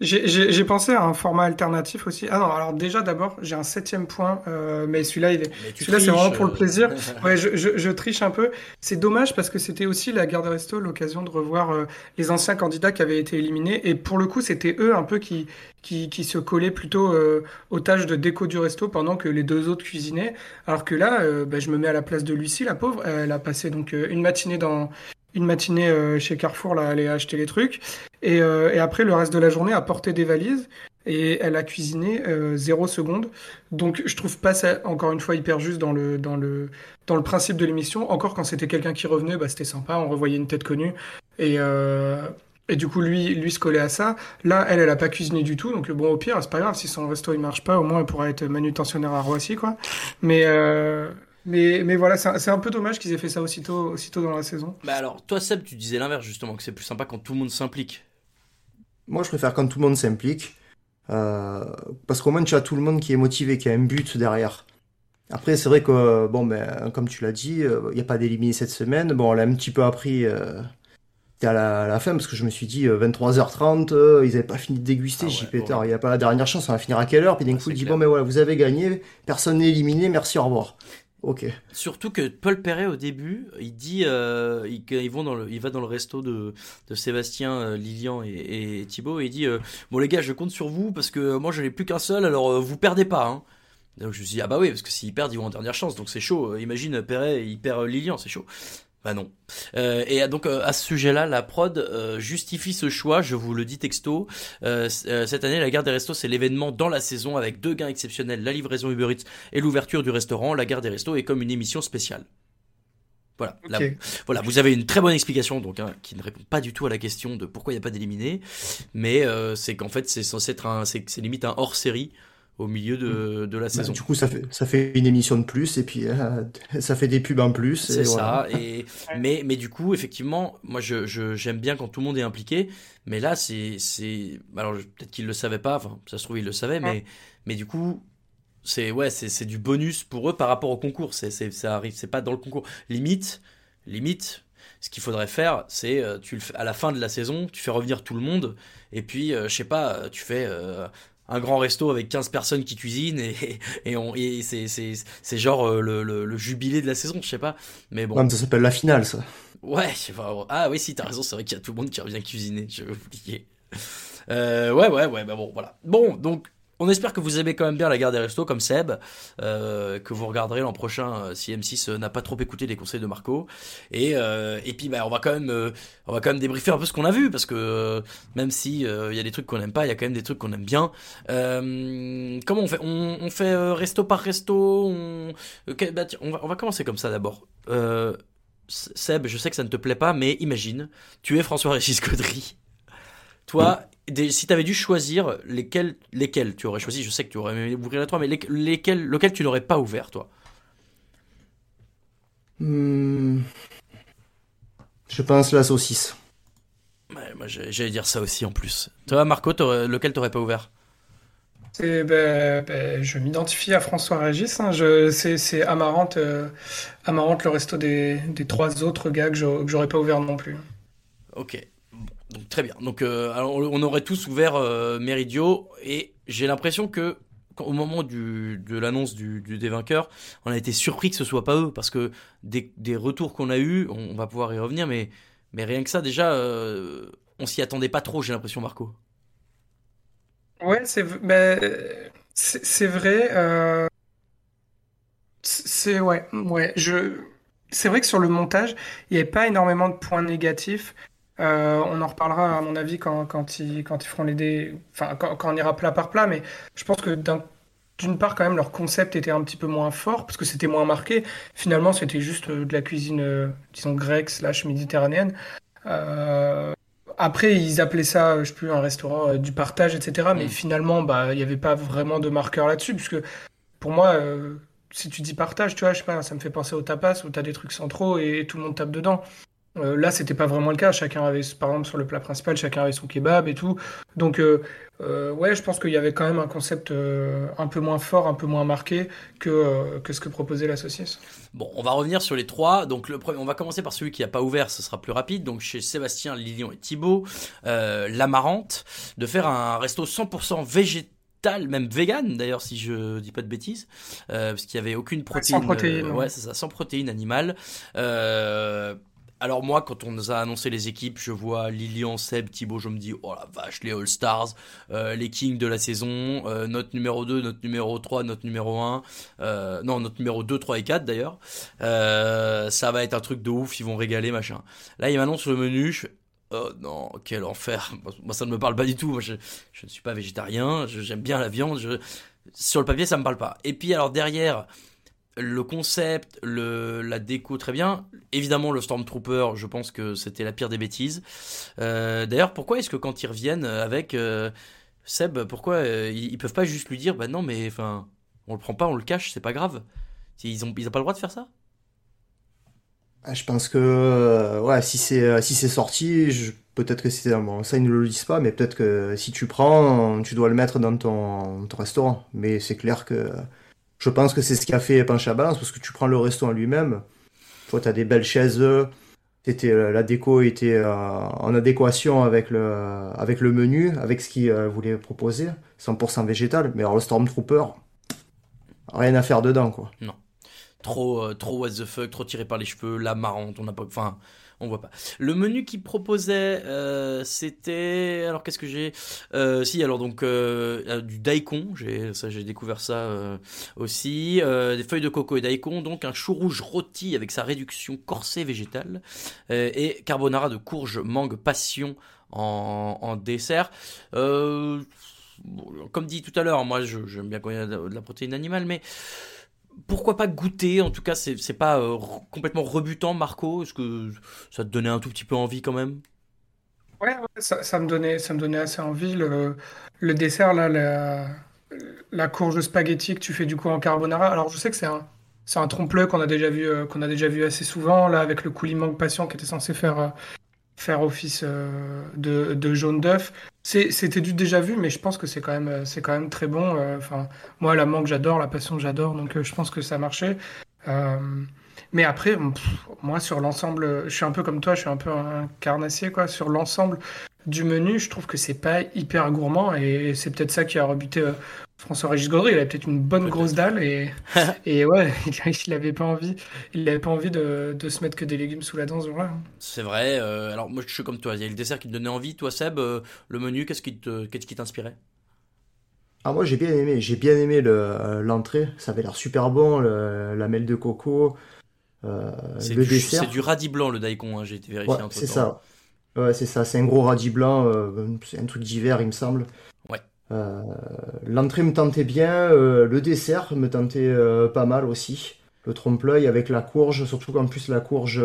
G: J'ai pensé à un format alternatif aussi. Ah non, alors déjà d'abord, j'ai un septième point, euh, mais celui-là, il est, celui-là, c'est vraiment pour le plaisir. Ouais, je, je, je triche un peu. C'est dommage parce que c'était aussi la Garde des Restos l'occasion de revoir euh, les anciens candidats qui avaient été éliminés. Et pour le coup, c'était eux un peu qui, qui, qui se collaient plutôt euh, aux tâches de déco du resto pendant que les deux autres cuisinaient. Alors que là, euh, bah, je me mets à la place de Lucie, la pauvre. Elle a passé donc euh, une matinée dans une matinée euh, chez Carrefour, là, aller acheter les trucs. Et, euh, et après, le reste de la journée, à porter des valises. Et elle a cuisiné euh, zéro seconde. Donc, je trouve pas ça, encore une fois, hyper juste dans le, dans le, dans le principe de l'émission. Encore quand c'était quelqu'un qui revenait, bah, c'était sympa, on revoyait une tête connue. Et, euh, et du coup, lui, lui se collait à ça. Là, elle, elle a pas cuisiné du tout. Donc, bon, au pire, c'est pas grave. Si son resto, il marche pas, au moins, elle pourra être manutentionnaire à Roissy, quoi. Mais, euh, mais, mais voilà, c'est un, c'est un peu dommage qu'ils aient fait ça aussitôt, aussitôt dans la saison.
E: Bah alors, toi Seb, tu disais l'inverse justement, que c'est plus sympa quand tout le monde s'implique.
F: Moi, je préfère quand tout le monde s'implique. euh, parce qu'au moins, tu as tout le monde qui est motivé, qui a un but derrière. Après, c'est vrai que, euh, bon, ben, comme tu l'as dit, euh, il n'y a pas d'éliminé cette semaine. Bon, on l'a un petit peu appris euh, à la, à la fin, parce que je me suis dit, euh, 23h30, euh, ils n'avaient pas fini de déguster.
E: Ah
F: J'y
E: ouais, ouais.
F: il n'y a pas la dernière chance, on va finir à quelle heure? Puis d'un
E: Ouais,
F: coup, il dit, bon, mais voilà, vous avez gagné, personne n'est éliminé, merci, au revoir.
E: Surtout que Paul Perret au début, il dit, euh, il, vont dans le, il va dans le resto de, de Sébastien, euh, Lilian et, Thibaut et il dit, euh, bon les gars, je compte sur vous parce que moi je n'ai plus qu'un seul, alors vous perdez pas. Hein. Donc je me suis ah bah oui parce que s'ils perdent ils vont en dernière chance donc c'est chaud. Imagine Perret il perd Lilian c'est chaud. Bah non. Euh, et donc euh, à ce sujet-là, la prod euh, justifie ce choix. Je vous le dis texto. Euh, euh, cette année, la Gare des Restos, c'est l'événement dans la saison avec deux gains exceptionnels la livraison Uber Eats et l'ouverture du restaurant. La Gare des Restos est comme une émission spéciale. Voilà. Là, voilà, vous avez une très bonne explication, donc hein, qui ne répond pas du tout à la question de pourquoi il n'y a pas d'éliminé, mais euh, c'est qu'en fait c'est censé être un, c'est c'est limite un hors série au milieu de, de la
F: Bah,
E: saison.
F: du coup, ça fait, ça fait une émission de plus, et puis euh, ça fait des pubs en plus.
E: C'est
F: et voilà.
E: ça. Et mais mais du coup, effectivement, moi je je- j'aime bien quand tout le monde est impliqué. Mais là, c'est c'est alors je- peut-être qu'ils le savaient pas. Enfin, ça se trouve ils le savaient, mais mais du coup. C'est ouais, c'est c'est du bonus pour eux par rapport au concours. C'est c'est ça arrive, c'est pas dans le concours. Limite, limite, ce qu'il faudrait faire, c'est euh, tu le fais à la fin de la saison, tu fais revenir tout le monde et puis euh, je sais pas, tu fais euh, un grand resto avec 15 personnes qui cuisinent et, et, on, et c'est, c'est, c'est genre euh, le, le, le jubilé de la saison, je sais pas. Mais bon.
F: Ouais, mais ça s'appelle la finale, ça.
E: Ouais, je sais pas. Ah oui, si, t'as raison, c'est vrai qu'il y a tout le monde qui revient cuisiner, je vais oublier. Euh, ouais, ouais, ouais, bah bon, voilà. Bon, donc, on espère que vous aimez quand même bien la guerre des restos comme Seb, euh, que vous regarderez l'an prochain euh, si M6 n'a pas trop écouté les conseils de Marco. Et, et puis bah, on va quand même on va quand même débriefer un peu ce qu'on a vu parce que même si il y a des trucs qu'on n'aime pas, il y a quand même des trucs qu'on aime bien. comment on fait? On, fait resto par resto? On... Bah, on, va, on va commencer comme ça d'abord. Seb, je sais que ça ne te plaît pas, mais imagine, tu es François-Régis Gaudry. Toi, si tu avais dû choisir lesquels, lesquels tu aurais choisi, je sais que tu aurais aimé ouvrir la toi, mais lesquels, lequel tu n'aurais pas ouvert, toi?
F: Hmm. Je pense la saucisse.
E: moi, j'allais dire ça aussi en plus. Toi, Marco, lequel t'aurais pas ouvert?
G: Ben, ben, je m'identifie à François Régis. Hein. c'est Amarante, euh, Amarante, le resto des, trois autres gars que j'aurais pas ouvert non plus.
E: Ok, très bien. Donc euh, on aurait tous ouvert euh, Méridio et j'ai l'impression que au moment de l'annonce du, des vainqueurs, on a été surpris que ce soit pas eux parce que des, retours qu'on a eu, on, va pouvoir y revenir, mais rien que ça déjà, on s'y attendait pas trop. J'ai l'impression, Marco.
G: Ouais, c'est ben, vrai. Euh, c'est ouais, ouais. C'est vrai que sur le montage, il n'y avait pas énormément de points négatifs. Euh, on en reparlera à mon avis quand, quand, ils, quand ils feront les dés, enfin quand, quand on ira plat par plat, mais je pense que d'une part quand même leur concept était un petit peu moins fort parce que c'était moins marqué. Finalement, c'était juste euh, de la cuisine, disons grecque slash méditerranéenne. Euh, après, ils appelaient ça, je sais plus, un restaurant euh, du partage, etc. Mais mm. finalement, bah, il n'y avait pas vraiment de marqueur là-dessus, puisque pour moi, euh, si tu dis partage, tu vois, je sais pas, ça me fait penser au tapas où tu as des trucs centraux et, tout le monde tape dedans. Euh, là, c'était pas vraiment le cas. Chacun avait, par exemple, sur le plat principal, chacun avait son kebab et tout. Donc, euh, euh, ouais, je pense qu'il y avait quand même un concept un peu moins fort, un peu moins marqué que, que ce que proposait la saucisse.
E: Bon, on va revenir sur les trois. Donc, le premier, on va commencer par celui qui n'a pas ouvert, ce sera plus rapide. Donc, chez Sébastien, Lilian et Thibaut, l'amarante, de faire un resto 100% végétal même vegan d'ailleurs si je dis pas de bêtises parce qu'il y avait aucune protéine
G: sans protéines
E: ouais c'est ça sans protéines animales euh, alors moi, quand on nous a annoncé les équipes, je vois Lilian, Seb, Thibaut, je me dis, oh la vache, les All-Stars, euh, les Kings de la saison, euh, notre numéro 2, notre numéro 3, notre numéro 1, euh, non, notre numéro 2, 3 et 4 d'ailleurs, ça va être un truc de ouf, ils vont régaler, machin. Là, il m'annonce le menu, je Oh non, quel enfer. Moi, ça ne me parle pas du tout. Je, ne suis pas végétarien. J'aime bien la viande. Sur le papier, ça me parle pas. Et puis, alors derrière, le concept, le, la déco, très bien. Évidemment, le Stormtrooper, je pense que c'était la pire des bêtises. Euh, d'ailleurs, pourquoi est-ce que quand ils reviennent avec euh, Seb, pourquoi euh, ils, peuvent pas juste lui dire, bah non, mais enfin, on le prend pas, on le cache, c'est pas grave. Ils ont, ils ont pas le droit de faire ça?
F: Ah, Je pense que, ouais, si c'est si c'est sorti, peut-être que c'est bon, ça ils ne le disent pas, mais peut-être que si tu prends, tu dois le mettre dans ton restaurant. Mais c'est clair que je pense que c'est ce qui a fait pencher à balance, parce que tu prends le restaurant lui-même, toi, tu as des belles chaises, c'était, euh, la déco était euh, en adéquation avec le, menu, avec ce qu'il euh, voulait proposer, 100% végétal, mais alors le Stormtrooper, rien à faire dedans, quoi.
E: Non. Trop, trop what the fuck, trop tiré par les cheveux, la marrante, on n'a pas. Enfin, on voit pas. Le menu qu'il proposait, euh, c'était alors qu'est-ce que j'ai euh, Si alors donc euh, du daikon, j'ai ça j'ai découvert ça aussi, des feuilles de coco et daikon, donc un chou rouge rôti avec sa réduction corsée végétale et carbonara de courge mangue passion en, dessert. comme dit tout à l'heure, moi j'aime bien quand il de la protéine animale, mais pourquoi pas goûter En tout cas, c'est pas euh, complètement rebutant, Marco? Est-ce que ça te donnait un tout petit peu envie quand même?
G: Ouais, ça, me donnait, ça me donnait assez envie. Le, dessert, là, la, courge spaghetti que tu fais du coup en carbonara. Alors, je sais que c'est un, c'est un trompe-l'œil qu'on a déjà vu, euh, qu'on a déjà vu assez souvent, là, avec le coulis manque passion qui était censé faire, euh, faire office de, de jaune d'œuf. C'était du déjà vu, mais je pense que c'est quand même, c'est quand même très bon. Euh, enfin, moi, la mangue, j'adore, la passion, j'adore, donc euh, je pense que ça marchait. Euh, mais après, moi, sur l'ensemble, je suis un peu comme toi, je suis un peu un carnassier, quoi. Sur l'ensemble du menu, je trouve que c'est pas hyper gourmand, et c'est peut-être ça qui a rebuté François-Régis Gaudry, il avait peut-être une bonne grosse dalle et, et ouais, il n'avait pas envie, il avait pas envie de, de, se mettre que des légumes sous la dent ce jour-là.
E: C'est vrai. Euh, alors moi je suis comme toi, il y a le dessert qui te donnait envie. Toi Seb, euh, le menu, qu'est-ce qui te, qu'est-ce qui t'inspirait?
F: Ah moi j'ai bien aimé, j'ai bien aimé l'entrée, ça avait l'air super bon, le, la mêle de coco, euh, le dessert.
E: C'est du radis blanc le daikon, hein, j'ai été vérifié.
F: Ouais, c'est ça. Ouais, c'est ça, c'est un gros radis blanc, euh, c'est un truc d'hiver il me semble.
E: Ouais.
F: Euh, l'entrée me tentait bien, le dessert me tentait pas mal aussi. Le trompe-l'œil avec la courge, surtout qu'en plus la courge,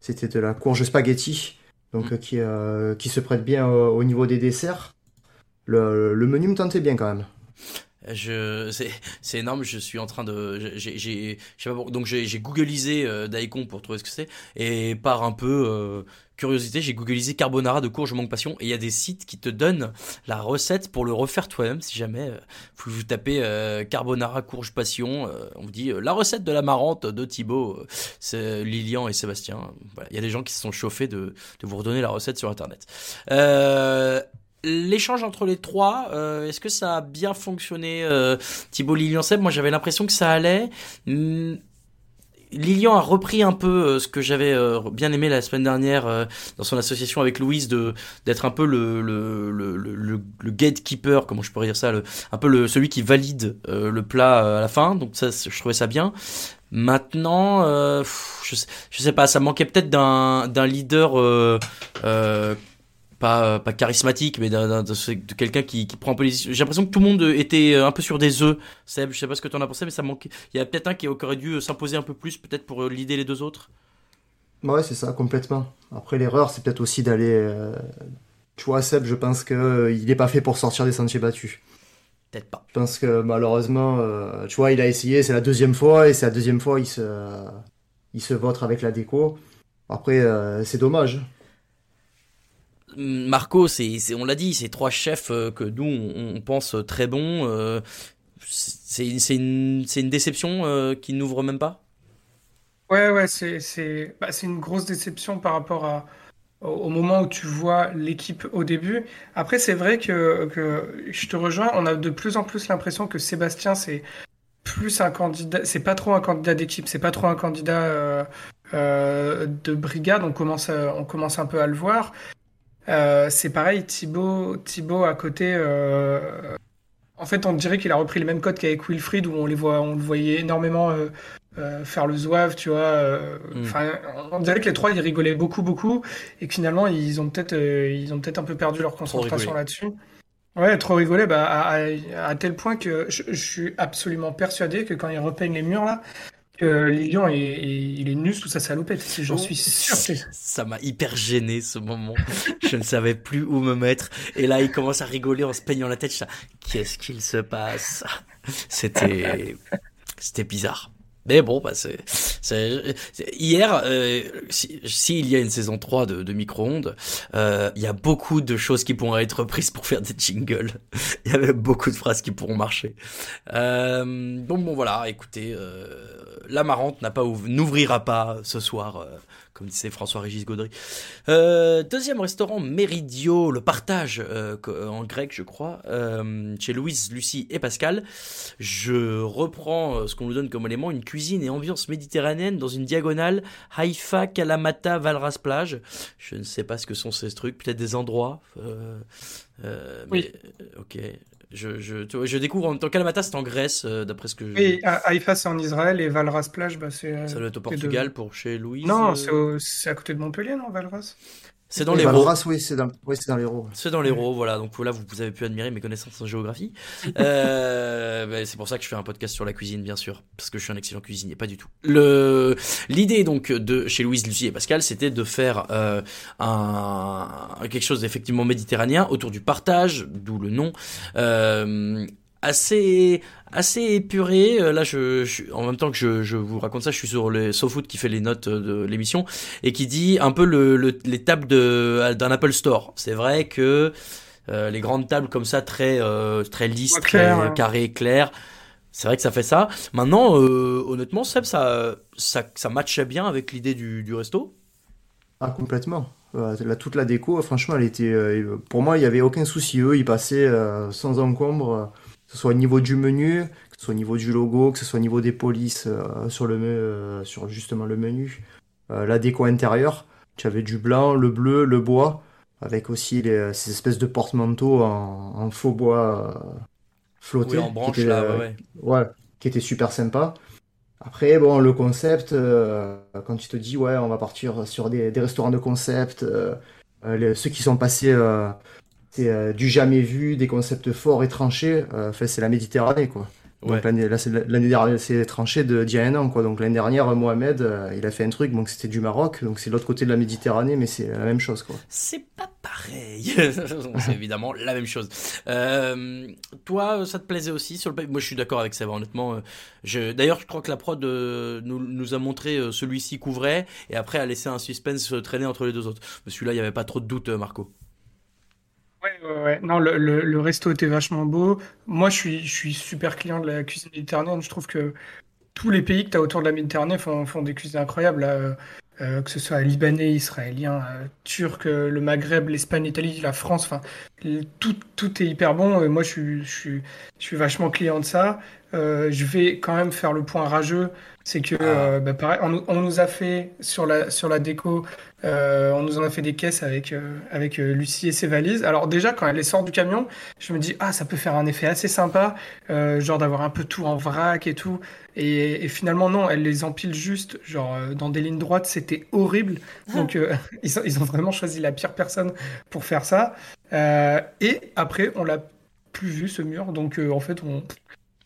F: c'était de la courge spaghetti, donc mm. qui, qui se prête bien au niveau des desserts le, menu me tentait bien quand même.
E: Je, c'est, énorme. Je suis en train de, j'ai, donc j'ai, j'ai googlisé euh, Daikon pour trouver ce que c'est et par un peu euh, curiosité, j'ai googlisé carbonara de courge manque passion et il y a des sites qui te donnent la recette pour le refaire toi-même si jamais euh, vous, tapez carbonara courge passion, on vous dit la recette de la marrante de Thibaut, c'est Lilian et Sébastien. Il y a des gens qui se sont chauffés de, vous redonner la recette sur internet. L'échange entre les trois, euh, est-ce que ça a bien fonctionné euh, Thibaut Lilian Seb, moi j'avais l'impression que ça allait. Hmm, Lilian a repris un peu euh, ce que j'avais euh, bien aimé la semaine dernière dans son association avec Louise de d'être un peu le le, le, le, gatekeeper, comment je pourrais dire ça, le, un peu le celui qui valide le plat à la fin. Donc ça, je trouvais ça bien. Maintenant, je, je sais pas, ça manquait peut-être d'un d'un leader pas, pas charismatique, mais de, quelqu'un qui, qui, prend un peu les. J'ai l'impression que tout le monde était un peu sur des œufs. Seb, je sais pas ce que tu en as pensé, mais ça manque. Il y a peut-être un qui aurait dû s'imposer un peu plus, peut-être pour l'idée les deux autres.
F: Ouais, c'est ça, complètement. Après, l'erreur, c'est peut-être aussi d'aller. Euh, tu vois, Seb, je pense qu'il euh, il n'est pas fait pour sortir des sentiers battus.
E: Peut-être pas.
F: Je pense que malheureusement, euh, tu vois, il a essayé, c'est la deuxième fois, et c'est la deuxième fois, il se, il se vote avec la déco. Après, c'est dommage.
E: Marco, c'est, on l'a dit, c'est trois chefs euh, que nous on, pense très bons. Euh, c'est, une, une, déception euh, qui n'ouvre même pas?
G: Ouais, ouais, c'est, bah, une grosse déception par rapport à, au moment où tu vois l'équipe au début. Après, c'est vrai que, que, je te rejoins, on a de plus en plus l'impression que Sébastien, c'est plus un candidat, c'est pas trop un candidat d'équipe, c'est pas trop un candidat de brigade, on commence, on commence un peu à le voir. Euh, c'est pareil, Thibaut, Thibaut à côté. Euh, en fait, on dirait qu'il a repris le même code qu'avec Wilfried, où on les voit, on le voyait énormément euh, faire le zouave, tu vois. Mm. Enfin, on dirait que les trois ils rigolaient beaucoup, beaucoup, et que finalement ils ont peut-être, ils ont peut-être un peu perdu leur concentration là-dessus. Ouais, trop rigolé, bah, à, tel point que je, je, suis absolument persuadé que quand ils repeignent les murs là, que Lilian est, il est nus sous sa salopette, j'en suis sûr.
E: Ça m'a hyper gêné ce moment. je ne savais plus où me mettre. Et là, il commence à rigoler en se peignant la tête. Qu'est-ce qu'il se passe? C'était, c'était bizarre. Mais bon, bah c'est, hier, euh, s'il y a une saison 3 de, de micro-ondes, euh, il y a beaucoup de choses qui pourront être prises pour faire des jingles. Il y avait beaucoup de phrases qui pourront marcher. Euh, donc bon voilà, écoutez, euh, la marrante n'a pas n'ouvrira pas ce soir, euh, comme disait François-Régis Gaudry. Euh, deuxième restaurant Méridio, le partage euh, en grec, je crois, chez Louise, Lucie et Pascal. Je reprends ce qu'on nous donne comme élément une cuisine et ambiance méditerranéenne dans une diagonale Haïfa, Kalamata, Valras plage. Je ne sais pas ce que sont ces trucs, peut-être des endroits.
G: oui.
E: ok. Je, je, je découvre en temps Kalamata, c'est en Grèce, euh, d'après ce que je.
G: Oui, Haïfa, c'est en Israël et Valras Plage, bah, c'est. Euh,
E: Ça doit être au Portugal pour chez Louise.
G: Non, euh c'est à côté de Montpellier, non, Valras?
E: C'est dans les l'Hérault.
F: oui, c'est dans, oui, dans l'Hérault.
E: C'est dans l'Hérault, voilà. Donc là, vous, avez pu admirer mes connaissances en géographie. euh, ben, c'est pour ça que je fais un podcast sur la cuisine, bien sûr, parce que je suis un excellent cuisinier, pas du tout. Le l'idée donc de chez Louise, Lucie et Pascal, c'était de faire euh, un quelque chose d'effectivement méditerranéen autour du partage, d'où le nom. Euh, assez assez épuré. Euh, là, je, en même temps que je, je, vous raconte ça, je suis sur le SoFood qui fait les notes de l'émission et qui dit un peu le, les tables de d'un Apple Store. C'est vrai que euh, les grandes tables comme ça, très euh, très lisses, très carrées, claires. C'est vrai que ça fait ça. Maintenant, honnêtement, Seb, ça, ça, ça matchait bien avec l'idée du, du resto?
F: Ah, complètement. Là, toute la déco, franchement, elle était. pour moi, il n'y avait aucun souci. Eux, ils passaient sans encombre ce soit au niveau du menu, que ce soit au niveau du logo, que ce soit au niveau des polices euh, sur, le, euh, sur justement le menu. Euh, la déco intérieure, tu avais du blanc, le bleu, le bois. avec aussi les, ces espèces de porte-manteaux en, en, faux bois flotté.
E: Oui, en branche, qui était, là, ouais,
F: ouais. qui était super sympa. Après, bon, le concept, quand tu te dis, ouais, on va partir sur des, des restaurants de concept, les, ceux qui sont passés, c'est du jamais vu, des concepts forts et tranchés, enfin, c'est la Méditerranée, quoi.
E: Ouais.
F: Donc l'année, là, c'est l'année dernière, c'est tranché de, d'il y a un an, quoi. Donc l'année dernière, Mohamed, euh, il a fait un truc, donc c'était du Maroc, donc c'est l'autre côté de la Méditerranée, mais c'est la même chose, quoi.
E: C'est pas pareil. c'est évidemment la même chose. Euh, toi, ça te plaisait aussi sur le Moi, je suis d'accord avec ça, honnêtement. Je... D'ailleurs, je crois que la prod euh, nous, nous a montré euh, celui-ci couvrait, et après a laissé un suspense traîner entre les deux autres. Mais celui-là, il n'y avait pas trop de doute, Marco.
G: Ouais, ouais, ouais. Non, le, le, le, resto était vachement beau. Moi, je suis, je suis super client de la cuisine méditerranéenne. Je trouve que tous les pays que tu as autour de la Méditerranée font, font des cuisines incroyables. Là, euh, que ce soit libanais, israélien, euh, turc, euh, le Maghreb, l'Espagne, l'Italie, la France, enfin, tout, tout est hyper bon. moi, je suis, je, suis, je suis vachement client de ça. je vais quand même faire le point rageux c'est que euh, bah, pareil, on, on, nous a fait sur la sur la déco, euh, on nous en a fait des caisses avec euh, avec Lucie et ses valises. Alors déjà quand elle les sort du camion, je me dis ah ça peut faire un effet assez sympa, genre d'avoir un peu tout en vrac et tout. Et, et, finalement non, elle les empile juste genre dans des lignes droites, c'était horrible. Donc ils, ont, ils ont vraiment choisi la pire personne pour faire ça. et après on l'a plus vu ce mur, donc en fait on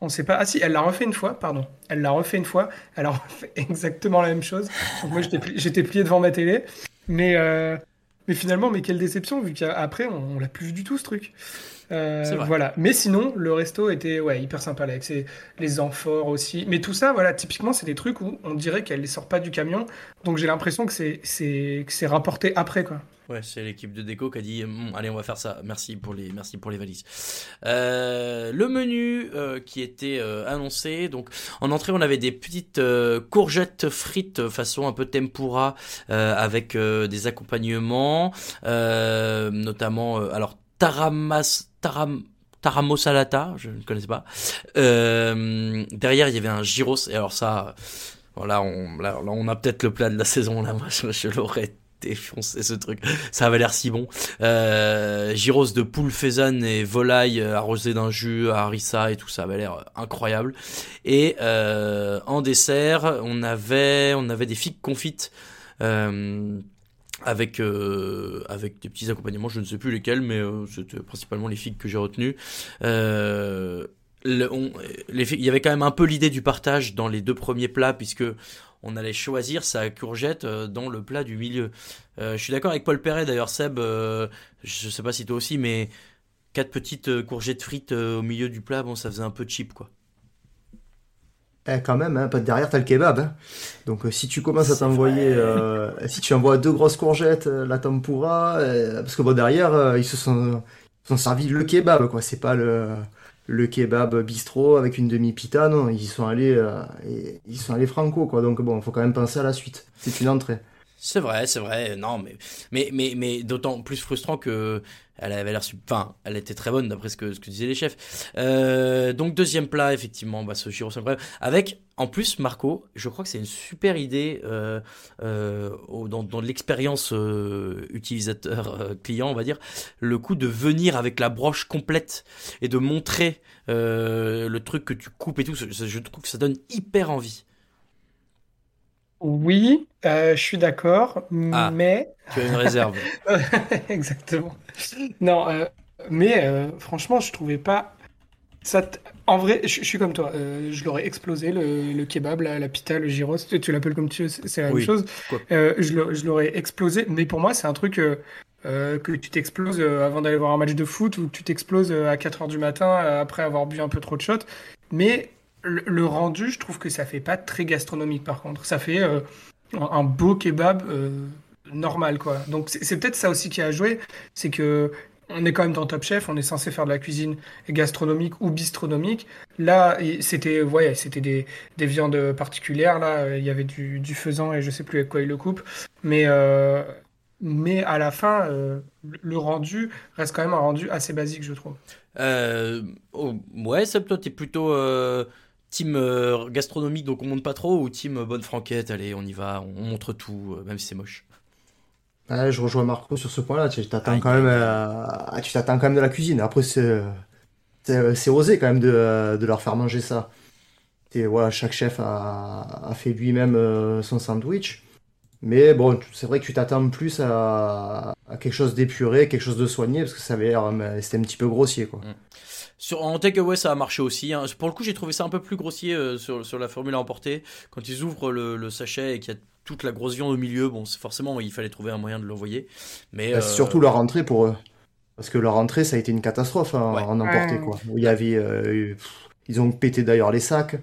G: on sait pas. Ah si, elle l'a refait une fois, pardon. Elle l'a refait une fois. Elle a refait exactement la même chose. Donc moi, j'étais plié devant ma télé. Mais, euh, mais finalement, mais quelle déception, vu qu'après, on, on l'a plus vu du tout, ce truc. Euh, voilà. Mais sinon, le resto était ouais, hyper sympa avec ses, les amphores aussi. Mais tout ça, voilà, typiquement, c'est des trucs où on dirait qu'elle les sort pas du camion. Donc j'ai l'impression que c'est rapporté après, quoi.
E: Ouais, c'est l'équipe de déco qui a dit bon, allez, on va faire ça. Merci pour les, merci pour les valises. Euh, le menu euh, qui était annoncé. Donc, en entrée, on avait des petites courgettes frites façon un peu tempura avec des accompagnements, notamment alors taramas, taram, taramo salata, je ne connaissais pas. derrière, il y avait un gyros. Et alors ça, voilà, on, a peut-être le plat de la saison. Là, moi, je, l'aurais défoncé ce truc. Ça avait l'air si bon. Euh, gyros de poule faisane et volaille euh, arrosé d'un jus, harissa et tout ça avait l'air incroyable. Et euh, en dessert, on avait des figues confites. Euh, avec euh, avec des petits accompagnements, je ne sais plus lesquels, mais euh, c'était principalement les figues que j'ai retenues. Euh, le, on, les, il y avait quand même un peu l'idée du partage dans les deux premiers plats, puisque on allait choisir sa courgette euh, dans le plat du milieu. Euh, je suis d'accord avec Paul Perret d'ailleurs, Seb, euh, je sais pas si toi aussi, mais quatre petites courgettes frites au milieu du plat, bon, ça faisait un peu cheap quoi.
F: Eh, quand même, hein, derrière t'as le kebab. Hein. Donc si tu commences à t'envoyer, si tu envoies deux grosses courgettes, la tempura, parce que bon derrière ils se sont, ils sont servis le kebab quoi. C'est pas le le kebab bistrot avec une demi-pita, non, ils sont allés, euh, ils sont allés franco, quoi. Donc bon, il faut quand même penser à la suite. C'est une entrée.
E: C'est vrai, c'est vrai. Non, mais mais mais, mais d'autant plus frustrant que elle avait l'air, enfin, elle était très bonne d'après ce que ce que disaient les chefs. Euh, donc deuxième plat, effectivement, bah, ce incroyable. Avec en plus Marco, je crois que c'est une super idée euh, euh, dans, dans l'expérience utilisateur client, on va dire, le coup de venir avec la broche complète et de montrer le truc que tu coupes et tout. Je, je trouve que ça donne hyper envie.
G: Oui, euh, je suis d'accord,
E: Ah,
G: mais
E: tu as une réserve.
G: exactement. Non, euh, mais euh, franchement, je trouvais pas ça. t- En vrai, je, suis comme toi. je l'aurais explosé le, le kebab, la, la pita, le gyros. Tu, tu l'appelles comme tu veux, c'est la même chose. je l'aurais explosé, mais pour moi, c'est un truc euh, que tu t'exploses euh, avant d'aller voir un match de foot ou que tu t'exploses euh, à 4 heures du matin après avoir bu un peu trop de shots. Mais le, rendu, je trouve que ça fait pas très gastronomique par contre. Ça fait euh, un beau kebab euh, normal quoi. Donc c'est peut-être ça aussi qui a joué, c'est que on est quand même dans Top Chef, on est censé faire de la cuisine gastronomique ou bistronomique. Là, c'était ouais, c'était des, des viandes particulières. Là, il y avait du, du faisan et je sais plus avec quoi ils le coupent. Mais euh, mais à la fin, le rendu reste quand même un rendu assez basique, je trouve.
E: Euh, oh, ouais, Seb, toi, t'es plutôt team euh, gastronomique, donc on monte pas trop, ou team euh, bonne franquette, allez, on y va, on montre tout, euh, même si c'est moche.
F: Ouais, je rejoins Marco sur ce point-là. Tu t'attends quand même, tu t'attends quand même de la cuisine. Après, c'est, c'est, osé quand même de, de, leur faire manger ça. Et voilà, chaque chef a, a fait lui-même son sandwich. Mais bon, c'est vrai que tu t'attends plus à, quelque chose d'épuré, quelque chose de soigné, parce que ça avait l'air, c'était un petit peu grossier, quoi.
E: Sur, en takeaway, ça a marché aussi. Hein. Pour le coup, j'ai trouvé ça un peu plus grossier euh, sur, sur, la formule à emporter. Quand ils ouvrent le, sachet et qu'il y a toute la grosse viande au milieu, bon, forcément, il fallait trouver un moyen de l'envoyer. Mais
F: bah,
E: euh,
F: surtout leur entrée pour eux. Parce que leur entrée, ça a été une catastrophe hein, en emporter, quoi. Il y avait, euh, ils ont pété d'ailleurs les sacs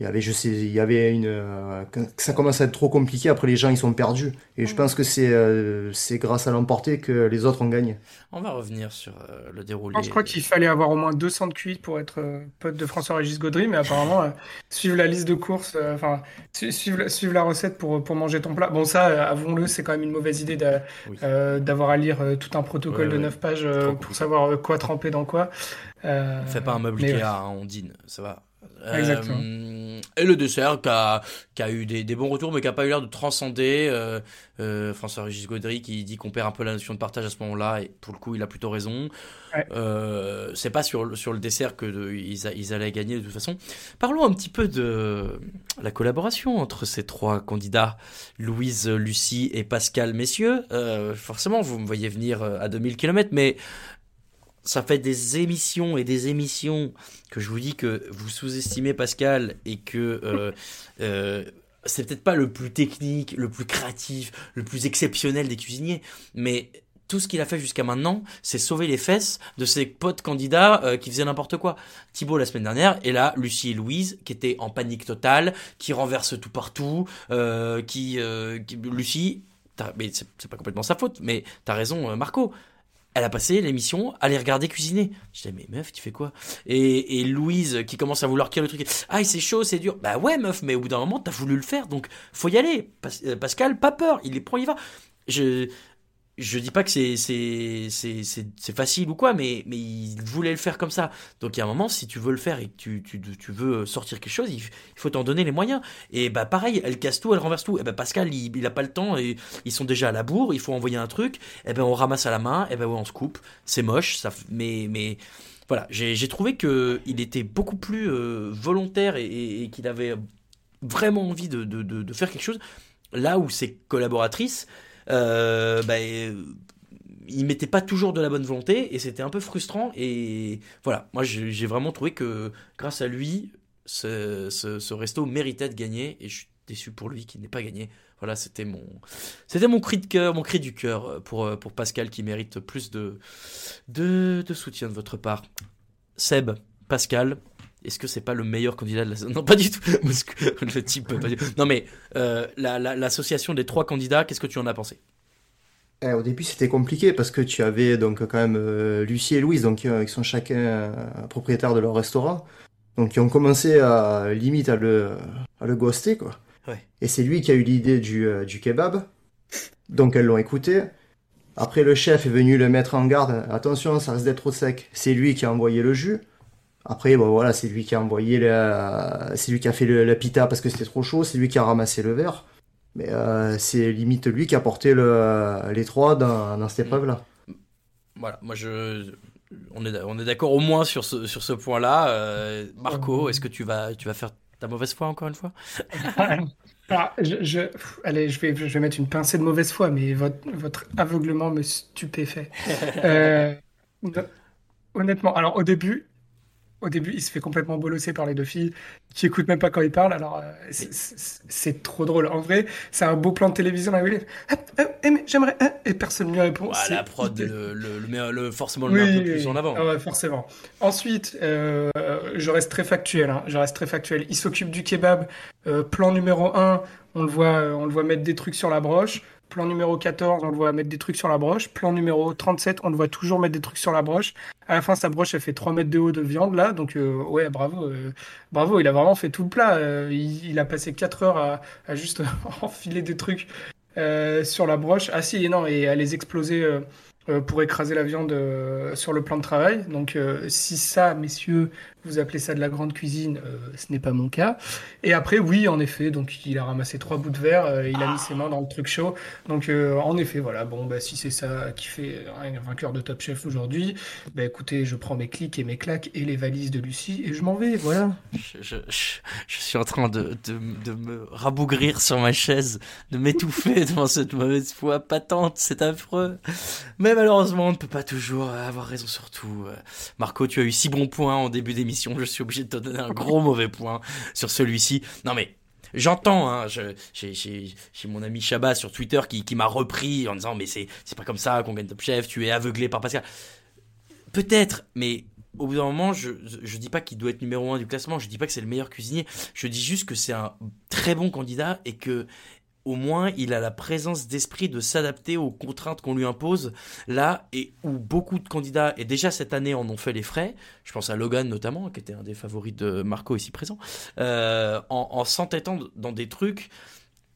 F: il y avait je sais il y avait une euh, ça commence à être trop compliqué après les gens ils sont perdus. Et je pense que c'est euh, c'est grâce à l'emporter que les autres ont gagné.
E: On va revenir sur euh, le déroulé.
G: Je crois qu'il fallait avoir au moins 200 de cuits pour être pote de François-Régis Gaudry mais apparemment suivre la liste de courses enfin suivre, suivre la recette pour pour manger ton plat. Bon ça avouons-le c'est quand même une mauvaise idée d'avoir à lire tout un protocole de 9 pages pour savoir quoi tremper dans quoi.
E: Euh, fait pas un meuble Ikea hein, on dîne ça va euh, et le dessert qui a, qui a eu des, des, bons retours mais qui a pas eu l'air de transcender. Euh, euh, François-Régis Gaudry qui dit qu'on perd un peu la notion de partage à ce moment-là et pour le coup il a plutôt raison. Euh, c'est pas sur, sur le dessert que de, ils, ils, allaient gagner de toute façon. Parlons un petit peu de la collaboration entre ces trois candidats, Louise, Lucie et Pascal Messieurs. Euh, forcément vous me voyez venir à 2000 km mais ça fait des émissions et des émissions que je vous dis que vous sous-estimez Pascal et que euh, euh, c'est peut-être pas le plus technique, le plus créatif, le plus exceptionnel des cuisiniers, mais tout ce qu'il a fait jusqu'à maintenant, c'est sauver les fesses de ses potes candidats euh, qui faisaient n'importe quoi. Thibaut la semaine dernière, et là, Lucie et Louise, qui étaient en panique totale, qui renversent tout partout, qui, qui, Lucie, mais c'est pas complètement sa faute, mais t'as raison, Marco elle a passé l'émission à les regarder cuisiner. Je disais, mais meuf, tu fais quoi? Et, Louise qui commence à vouloir tirer le truc. Ah, c'est chaud, c'est dur. Bah ouais, meuf, mais au bout d'un moment, t'as voulu le faire, donc faut y aller. Euh, Pascal, pas peur, il est prend, il va. Je, je dis pas que c'est c'est facile ou quoi, mais, mais il voulait le faire comme ça. Donc il y a un moment, si tu veux le faire et que tu, tu, tu veux sortir quelque chose, il, faut t'en donner les moyens. Et bah pareil, elle casse tout, elle renverse tout. Et bah Pascal, il, il a pas le temps, et ils sont déjà à la bourre, il faut envoyer un truc. Et ben on ramasse à la main, et ben ouais, on se coupe. C'est moche, ça, mais mais voilà, j'ai trouvé que il était beaucoup plus euh, volontaire et, qu'il avait vraiment envie de, de, de faire quelque chose. Là où ses collaboratrices euh, bah, il mettait pas toujours de la bonne volonté et c'était un peu frustrant. Et voilà, moi j'ai vraiment trouvé que grâce à lui, ce, ce, resto méritait de gagner et je suis déçu pour lui qui n'est pas gagné. Voilà, c'était mon, c'était mon cri de cœur, mon cri du cœur pour, pour Pascal qui mérite plus de, de, de soutien de votre part. Seb, Pascal, est-ce que c'est pas le meilleur candidat de la Non, pas du tout. le type. Non, mais euh, l'association des trois candidats, qu'est-ce que tu en as pensé?
F: Eh, Au début, c'était compliqué parce que tu avais donc quand même euh, Lucie et Louise, donc euh, qui sont chacun propriétaires de leur restaurant, donc qui ont commencé à limite à le à le ghoster quoi. Et c'est lui qui a eu l'idée du, du kebab, donc elles l'ont écouté. Après, le chef est venu le mettre en garde. Attention, ça risque d'être trop sec. C'est lui qui a envoyé le jus. Après, bon, voilà, c'est lui qui a envoyé la... c'est lui qui a fait le, la pita parce que c'était trop chaud, c'est lui qui a ramassé le verre. Mais euh, c'est limite lui qui a porté le, les trois dans, dans cette épreuve-là.
E: Voilà, moi je, on est, on est d'accord au moins sur ce, sur ce point-là. Euh, Marco, est-ce que tu vas, tu vas faire ta mauvaise foi encore une fois?
G: Ah, je, allez, je vais, je vais mettre une pincée de mauvaise foi, mais votre, votre aveuglement me stupéfait. euh, honnêtement, alors au début, au début, il se fait complètement bolosser par les deux filles qui écoutent même pas quand il parle. Alors, euh, c'est trop drôle. En vrai, c'est un beau plan de télévision. Là, ah, ah, eh, j'aimerais. Ah, et personne ne lui répond.
E: la prod, le, le, le, forcément, le met un peu plus en avant.
G: ouais, forcément. Ensuite, euh, je reste très factuel. Hein. Je reste très factuel. Il s'occupe du kebab. Euh, plan numéro 1, on le, voit, on le voit mettre des trucs sur la broche. Plan numéro 14, on le voit mettre des trucs sur la broche. Plan numéro 37, on le voit toujours mettre des trucs sur la broche. À la fin, sa broche, elle fait 3 mètres de haut de viande, là. Donc, euh, ouais, bravo. Euh, bravo, il a vraiment fait tout le plat. Euh, il, a passé 4 heures à, juste enfiler des trucs sur la broche. Ah si, non, et à les exploser pour écraser la viande euh, sur le plan de travail. Donc euh, si ça, messieurs, vous appelez ça de la grande cuisine, ce n'est pas mon cas. Et après, oui, en effet, donc il a ramassé trois bouts de verre, il a mis ses mains dans le truc chaud. Donc en effet, voilà, bon, bah, si c'est ça qui fait un vainqueur de Top Chef aujourd'hui, bah, écoutez, je prends mes clics et mes claques et les valises de Lucie et je m'en vais, voilà.
E: Je, je, suis en train de, de, de, me rabougrir sur ma chaise, de m'étouffer devant cette mauvaise foi patente, c'est affreux. Mais malheureusement, on ne peut pas toujours avoir raison sur tout. Marco, tu as eu six bons points en début d'émission. Je suis obligé de te donner un gros mauvais point sur celui-ci. Non mais J'entends, hein, j'ai mon ami Chabat sur Twitter qui, qui m'a repris en disant mais c'est pas comme ça qu'on gagne Top Chef, tu es aveuglé par Pascal. Peut-être, mais au bout d'un moment, je, je dis pas qu'il doit être numéro un du classement, je dis pas que c'est le meilleur cuisinier, je dis juste que c'est un très bon candidat et que au moins il a la présence d'esprit de s'adapter aux contraintes qu'on lui impose là et où beaucoup de candidats et déjà cette année en ont fait les frais. Je pense à Logan notamment qui était un des favoris de Marco ici présent. Euh, en, s'entêtant dans des trucs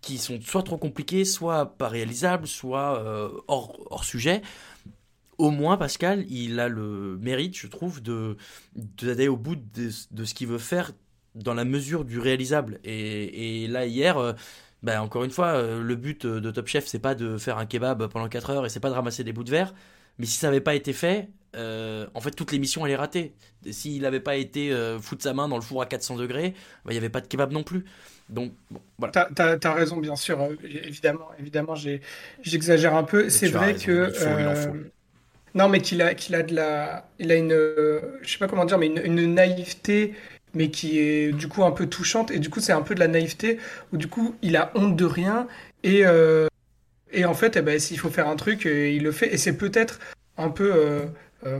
E: qui sont soit trop compliqués soit pas réalisables soit euh, hors, sujet. Au moins Pascal, il a le mérite, je trouve, de d'aller au bout de, ce qu'il veut faire dans la mesure du réalisable. Et, et là, hier, euh, bah, encore une fois, euh, le but euh, de Top Chef, c'est pas de faire un kebab pendant 4 heures et c'est pas de ramasser des bouts de verre. Mais si ça n'avait pas été fait, euh, en fait, toute l'émission, elle est ratée. S'il n'avait pas été foutre sa main dans le four à 400 degrés, bah, il n'y avait pas de kebab non plus. Donc, bon, voilà.
G: T'as as, raison, bien sûr. évidemment, évidemment j'exagère un peu. C'est vrai que. Non, mais qu'il a, qu'il a de la. Il a une. je sais pas comment dire, mais une, une naïveté mais qui est du coup un peu touchante. Et du coup, c'est un peu de la naïveté où du coup, il a honte de rien. Et, euh, et en fait, eh ben, s'il faut faire un truc, euh, il le fait. Et c'est peut-être un peu euh,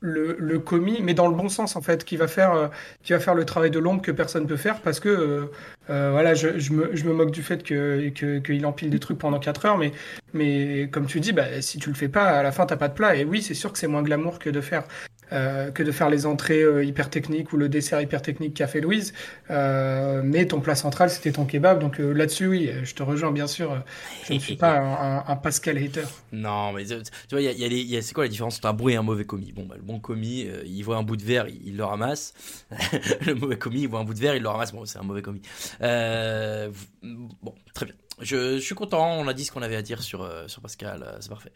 G: le, le, commis, mais dans le bon sens en fait, qui va faire, qui va faire le travail de l'ombre que personne peut faire parce que voilà, je, me, je, me, moque du fait qu'il que, que empile des trucs pendant 4 heures, mais, mais comme tu dis, bah, si tu le fais pas, à la fin, t'as pas de plat. Et oui, c'est sûr que c'est moins glamour que de faire euh, que de faire les entrées euh, hyper techniques ou le dessert hyper technique qu'a fait Louise. Euh, mais ton plat central, c'était ton kebab. Donc là-dessus, oui, je te rejoins bien sûr. Je ne suis pas un, Pascal hater.
E: Non, mais tu vois, il y a, c'est quoi la différence entre un bon et un mauvais commis? Bon, bah, le bon commis, il voit un bout de verre, il, le ramasse. le mauvais commis, il voit un bout de verre, il le ramasse. Bon, c'est un mauvais commis. bon, très bien. Je, suis content, on a dit ce qu'on avait à dire sur, euh, sur Pascal, euh, c'est parfait.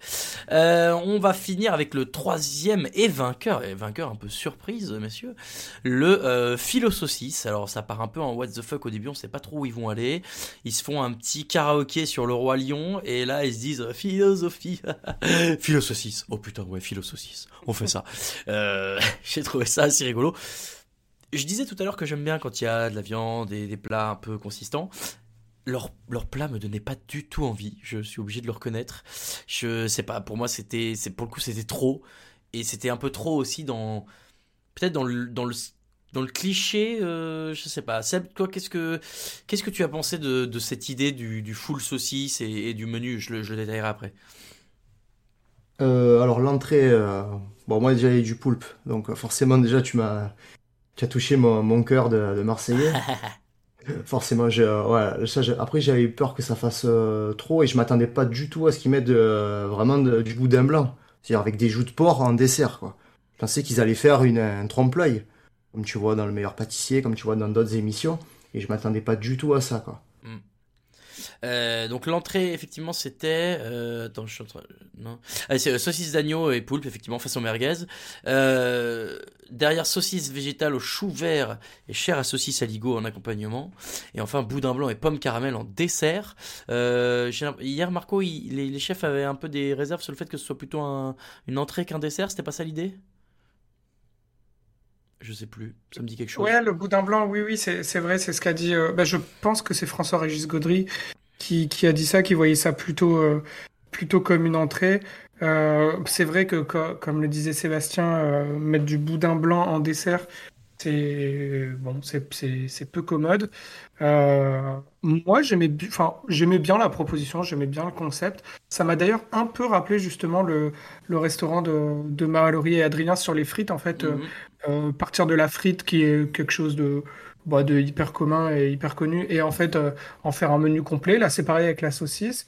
E: Euh, on va finir avec le troisième et vainqueur, et vainqueur un peu surprise, messieurs, le euh. Alors ça part un peu en what the fuck au début, on sait pas trop où ils vont aller. Ils se font un petit karaoké sur le Roi Lion, et là ils se disent philosophie, Philo Saucisse. Oh putain, ouais, Philo Saucisse, on fait ça. J'ai trouvé ça assez rigolo. Je disais tout à l'heure que j'aime bien quand il y a de la viande et des plats un peu consistants leur, leur plat me donnait pas du tout envie. Je suis obligé de le reconnaître. Je sais pas, pour moi c'était, c'est pour le coup c'était trop et c'était un peu trop aussi dans, peut-être dans le, dans le, dans le cliché. Euh, je sais pas. Seb, toi, qu'est-ce que, qu'est-ce que tu as pensé de, de cette idée du, du full saucisse et, du menu? Je le, je le détaillerai après.
F: Euh, alors l'entrée, euh, bon moi déjà il y a du poulpe, donc forcément déjà tu m'as, tu as touché mon, mon cœur de, de Marseillais. Forcément, j'ai, euh, ouais, ça, après j'avais eu peur que ça fasse euh, trop et je m'attendais pas du tout à ce qu'ils mettent euh, vraiment du boudin blanc, c'est-à-dire avec des joues de porc en dessert. Quoi. Je pensais qu'ils allaient faire une, un trompe-l'œil, comme tu vois dans le meilleur pâtissier, comme tu vois dans d'autres émissions, et je m'attendais pas du tout à ça. Quoi.
E: Euh, donc l'entrée, effectivement, c'était... Euh, attends, je suis en train... Non. Ah, c'est euh, saucisse d'agneau et poulpe, effectivement, façon merguez. Derrière, saucisse végétale au chou vert et chair à saucisse aligot en accompagnement. Et enfin, boudin blanc et pomme caramel en dessert. Hier, Marco, les, chefs avaient un peu des réserves sur le fait que ce soit plutôt un, une entrée qu'un dessert. C'était pas ça l'idée? Je sais plus, ça me dit quelque chose.
G: Ouais, le boudin blanc, oui, oui, c'est vrai, c'est ce qu'a dit. bah, je pense que c'est François-Régis Gaudry qui, qui, a dit ça, qui voyait ça plutôt, euh, plutôt comme une entrée. Euh, c'est vrai que, comme le disait Sébastien, euh, mettre du boudin blanc en dessert, c'est bon, c'est peu commode. moi, j'aimais enfin, j'aimais bien la proposition, j'aimais bien le concept. Ça m'a d'ailleurs un peu rappelé justement le, le restaurant de, de Marie et Adrien sur les frites. En fait, mhm. partir de la frite qui est quelque chose de bah, de hyper commun et hyper connu, et en fait euh, en faire un menu complet. Là, c'est pareil avec la saucisse,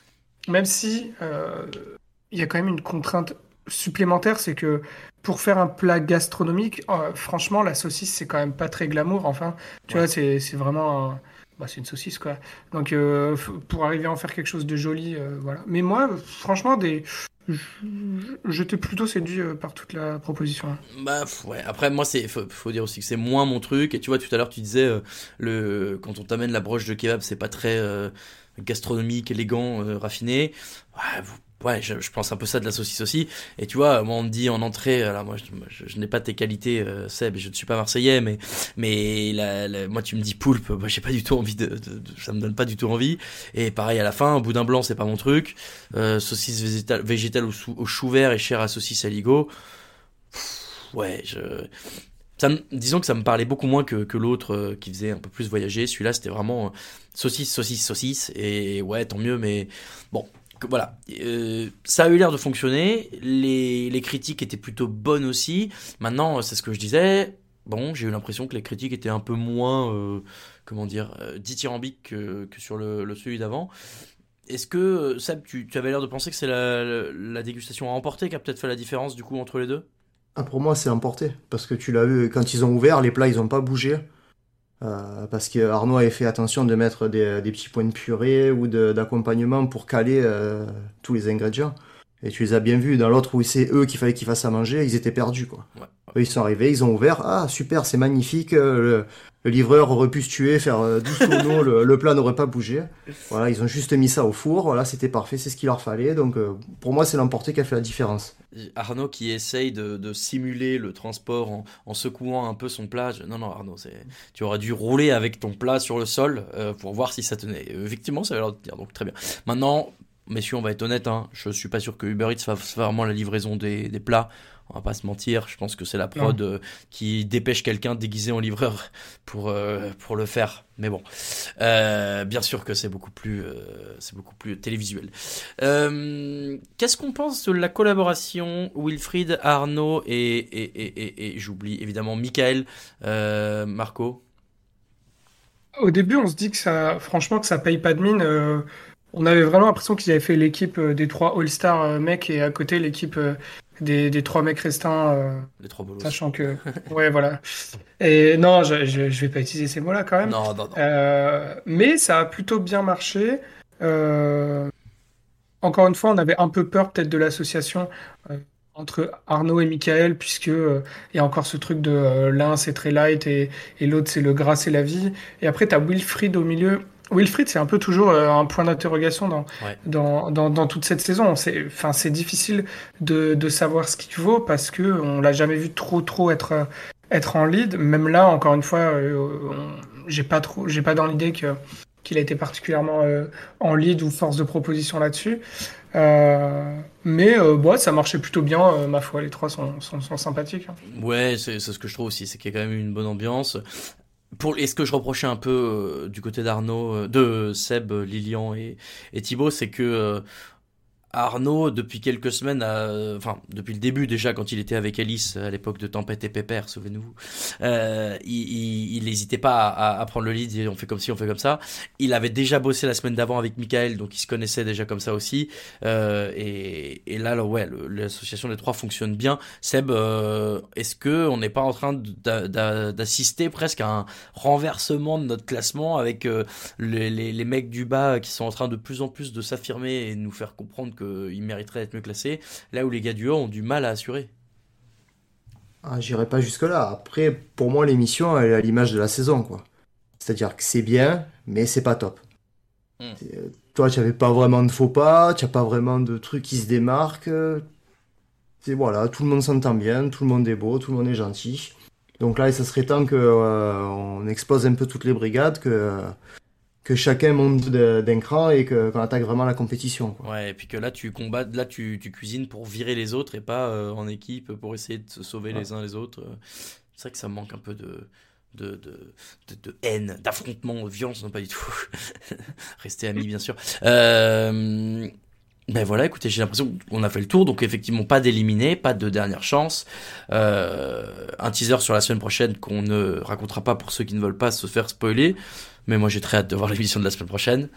G: même si euh, il y a quand même une contrainte supplémentaire, c'est que pour faire un plat gastronomique, euh, franchement, la saucisse, c'est quand même pas très glamour. Enfin, tu vois, c'est vraiment. Bah, c'est une saucisse, quoi. Donc, euh, pour arriver à en faire quelque chose de joli, euh, voilà. Mais moi, franchement, des. J'étais plutôt séduit par toute la proposition.
E: Bah ouais. Après moi c'est faut, faut, dire aussi que c'est moins mon truc et tu vois tout à l'heure tu disais le quand on t'amène la broche de kebab c'est pas très gastronomique élégant raffiné. Ouais, ouais, je, pense un peu ça de la saucisse aussi. Et tu vois, moi on me dit en entrée, alors moi je, je, n'ai pas tes qualités, euh, Seb, je ne suis pas marseillais, mais mais moi tu me dis poulpe, moi j'ai pas du tout envie de, ça me donne pas du tout envie. Et pareil à la fin, boudin blanc c'est pas mon truc. Euh, saucisse végétale, végétale au, au, chou vert et chair à saucisse à ligo. ouais, ça, disons que ça me parlait beaucoup moins que, que l'autre euh, qui faisait un peu plus voyager. Celui-là, c'était vraiment euh, saucisse, saucisse, saucisse. Et ouais, tant mieux, mais bon, voilà, euh, ça a eu l'air de fonctionner. Les, les, critiques étaient plutôt bonnes aussi. Maintenant, c'est ce que je disais. Bon, j'ai eu l'impression que les critiques étaient un peu moins, euh, comment dire, euh, dithyrambiques que, que, sur le, le celui d'avant. Est-ce que, Seb, tu, tu avais l'air de penser que c'est la, la, dégustation à emporter qui a peut-être fait la différence du coup entre les deux?
F: Ah, Pour moi, c'est emporté. Parce que tu l'as vu, quand ils ont ouvert, les plats, ils n'ont pas bougé. Euh, parce que Arnaud avait fait attention de mettre des, petits points de purée ou d'accompagnement pour caler euh, tous les ingrédients. Et tu les as bien vus. Dans l'autre où c'est eux qu'il fallait qu'ils fassent à manger, ils étaient perdus. Quoi. Ils sont arrivés, ils ont ouvert. Ah, super, c'est magnifique. Euh, le, livreur aurait pu se tuer, faire 12 tonneaux, le, plat n'aurait pas bougé. Voilà, ils ont juste mis ça au four. Voilà, c'était parfait, c'est ce qu'il leur fallait. Donc, pour moi, c'est l'emporté qui a fait la différence.
E: Arnaud qui essaye de, simuler le transport en, secouant un peu son plat. Non, non, Arnaud, tu aurais dû rouler avec ton plat sur le sol euh, pour voir si ça tenait. Effectivement, ça l'air de dire, donc très bien. Maintenant, messieurs, on va être honnête, hein, je suis pas sûr que Uber Eats fasse vraiment la livraison des plats on va pas se mentir, je pense que c'est la prod euh, qui dépêche quelqu'un déguisé en livreur pour euh, pour le faire. Mais bon, euh, bien sûr que c'est beaucoup plus c'est beaucoup plus télévisuel. Qu'est-ce qu'on pense de la collaboration Wilfried, Arnaud et et, et, et, j'oublie évidemment Michael, Marco?
G: Au début, on se dit que ça, franchement, que ça paye pas de mine. on avait vraiment l'impression qu'ils avaient fait l'équipe des trois All-Star mecs et à côté l'équipe des, trois mecs restants. Euh,
E: les trois bolos.
G: Sachant que. ouais, voilà. Et non, je, je, vais pas utiliser ces mots-là quand même.
E: Non, non, non.
G: Euh, mais ça a plutôt bien marché. Euh, encore une fois, on avait un peu peur peut-être de l'association entre Arnaud et Michael, puisque il y a encore ce truc de l'un c'est très light et, et l'autre c'est le gras c'est la vie. Et après, tu as Wilfried au milieu Wilfried, c'est un peu toujours euh, un point d'interrogation dans, dans, dans, toute cette saison. C'est, enfin, c'est difficile de, de savoir ce qu'il vaut parce que on l'a jamais vu trop, trop être, être en lead. Même là, encore une fois, euh, j'ai pas trop, j'ai pas dans l'idée que qu'il a été particulièrement euh, en lead ou force de proposition là-dessus. mais bon, ça marchait plutôt bien, ma foi. Les trois sont, sont, sont sympathiques. Hein.
E: Ouais, c'est ce que je trouve aussi, c'est qu'il y a quand même une bonne ambiance pour et ce que je reprochais un peu euh, du côté d'Arnaud, euh, de Seb, Lilian et, et Thibaut, c'est que euh, Arnaud, depuis quelques semaines, enfin depuis le début déjà, quand il était avec Alice à l'époque de Tempête et Pépère, souvenez-vous, euh, il n'hésitait pas à, à, prendre le lead, on fait comme si, on fait comme ça. Il avait déjà bossé la semaine d'avant avec Michael, donc il se connaissait déjà comme ça aussi. Euh, et, et, là, ouais, l'association des trois fonctionne bien. Seb, euh, est-ce que on n'est pas en train d'assister presque à un renversement de notre classement avec euh, les, les, les mecs du bas qui sont en train de plus en plus de s'affirmer et nous faire comprendre que il mériterait d'être mieux classé, là où les gars du haut ont du mal à assurer.
F: Ah, J'irai pas jusque-là. Après, pour moi, l'émission, elle est à l'image de la saison, quoi. C'est-à-dire que c'est bien, mais c'est pas top. Hmm. Euh, toi, tu n'avais pas vraiment de faux pas, tu n'as pas vraiment de trucs qui se démarquent. C'est voilà, tout le monde s'entend bien, tout le monde est beau, tout le monde est gentil. Donc là, ça serait temps que euh, on expose un peu toutes les brigades, que que chacun monte d'un cran et qu'on attaque vraiment la compétition.
E: Ouais, et puis que là tu combats, là tu, tu cuisines pour virer les autres et pas euh, en équipe pour essayer de se sauver les uns les autres. C'est vrai que ça manque un peu de, de, de, de, haine, d'affrontement, de violence, non pas du tout. Rester amis bien sûr. Euh, ben voilà, écoutez, j'ai l'impression qu'on a fait le tour, donc effectivement pas d'éliminer, pas de dernière chance. Euh, un teaser sur la semaine prochaine qu'on ne racontera pas pour ceux qui ne veulent pas se faire spoiler. Mais moi, j'ai très hâte de voir l'émission de la semaine prochaine.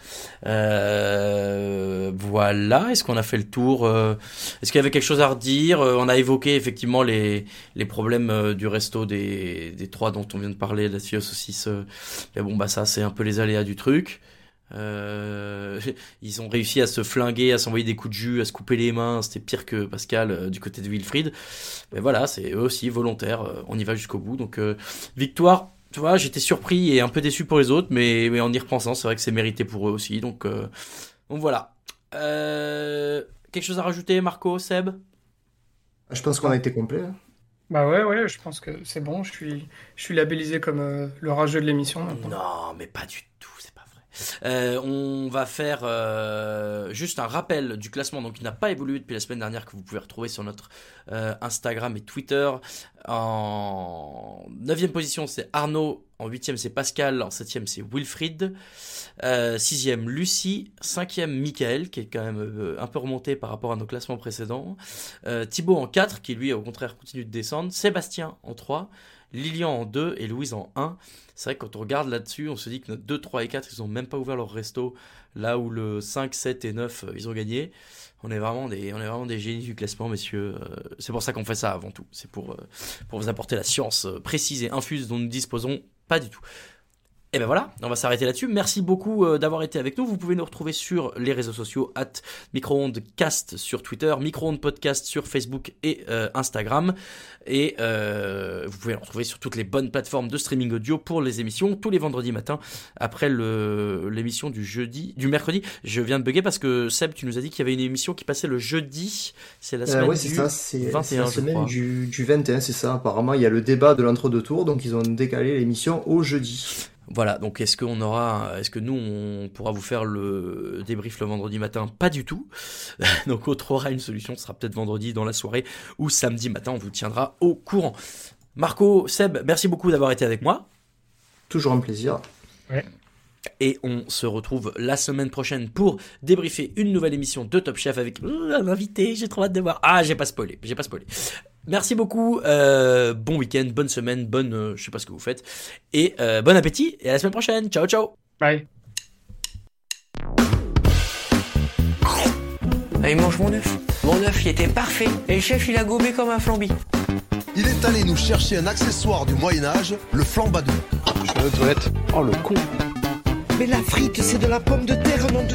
E: Euh, voilà. Est-ce qu'on a fait le tour euh, Est-ce qu'il y avait quelque chose à redire? Euh, On a évoqué effectivement les, les problèmes du resto des, des trois dont on vient de parler, la fille aux saucisses. Mais bon, bah ça, c'est un peu les aléas du truc. Ils ont réussi à se flinguer, à s'envoyer des coups de jus, à se couper les mains. C'était pire que Pascal du côté de Wilfried. Mais voilà, c'est eux aussi volontaires. on y va jusqu'au bout. Donc victoire tu vois, j'étais surpris et un peu déçu pour les autres, mais, mais en y repensant, c'est vrai que c'est mérité pour eux aussi. Donc, euh, donc voilà. Euh, quelque chose à rajouter, Marco, Seb?
F: Je pense qu'on a été complet. Hein.
G: Bah ouais, ouais, je pense que c'est bon. Je suis, je suis labellisé comme euh, le rageux de l'émission.
E: Non, mais pas du tout. Euh, on va faire euh, juste un rappel du classement, donc il n'a pas évolué depuis la semaine dernière, que vous pouvez retrouver sur notre euh, Instagram et Twitter. En 9 position, c'est Arnaud. En 8 c'est Pascal. En 7 c'est Wilfried. 6 Lucie. 5 Michael, qui est quand même un peu remonté par rapport à nos classements précédents. Thibaut en 4, qui lui, au contraire, continue de descendre. Sébastien en 3. Lilian en 2 et Louise en 1. C'est vrai que quand on regarde là-dessus, on se dit que notre 2, 3 et 4, ils n'ont même pas ouvert leur resto, là où le 5, 7 et 9, euh, ils ont gagné. On est vraiment des, on est vraiment des génies du classement, messieurs. Euh, c'est pour ça qu'on fait ça avant tout. C'est pour, euh, pour vous apporter la science précise et infuse dont nous disposons pas du tout. Et ben voilà, on va s'arrêter là-dessus. Merci beaucoup euh, d'avoir été avec nous. Vous pouvez nous retrouver sur les réseaux sociaux at microondcast sur Twitter, microonde podcast sur Facebook et euh, Instagram. Et euh, vous pouvez nous retrouver sur toutes les bonnes plateformes de streaming audio pour les émissions tous les vendredis matins après l'émission du jeudi, du mercredi. Je viens de bugger parce que Seb, tu nous as dit qu'il y avait une émission qui passait le jeudi. C'est la semaine du ça, 21.
F: la semaine du, du 21, c'est ça. Apparemment, il y a le débat de l'entre-deux tours, donc ils ont décalé l'émission au jeudi.
E: Voilà, donc est-ce qu'on aura, est-ce que nous on pourra vous faire le débrief le vendredi matin? Pas du tout. donc autre aura une solution, ce sera peut-être vendredi dans la soirée ou samedi matin, on vous tiendra au courant. Marco, Seb, merci beaucoup d'avoir été avec moi.
F: Toujours un plaisir.
G: Ouais.
E: Et on se retrouve la semaine prochaine pour débriefer une nouvelle émission de Top Chef avec un invité. J'ai trop hâte de voir. Ah, j'ai pas spoilé, j'ai pas spoilé. Merci beaucoup. Euh, bon week-end, bonne semaine, bonne, euh, je sais pas ce que vous faites, et euh, bon appétit. Et à la semaine prochaine. Ciao, ciao.
G: Bye.
I: Ah, il mange mon œuf. Mon œuf, il était parfait. Et le chef, il a gobé comme un flambi.
B: Il est allé nous chercher un accessoire du Moyen-Âge, le flambadou.
J: Je toilettes. Oh, le con. Mais la frite, c'est de la pomme de terre, non de...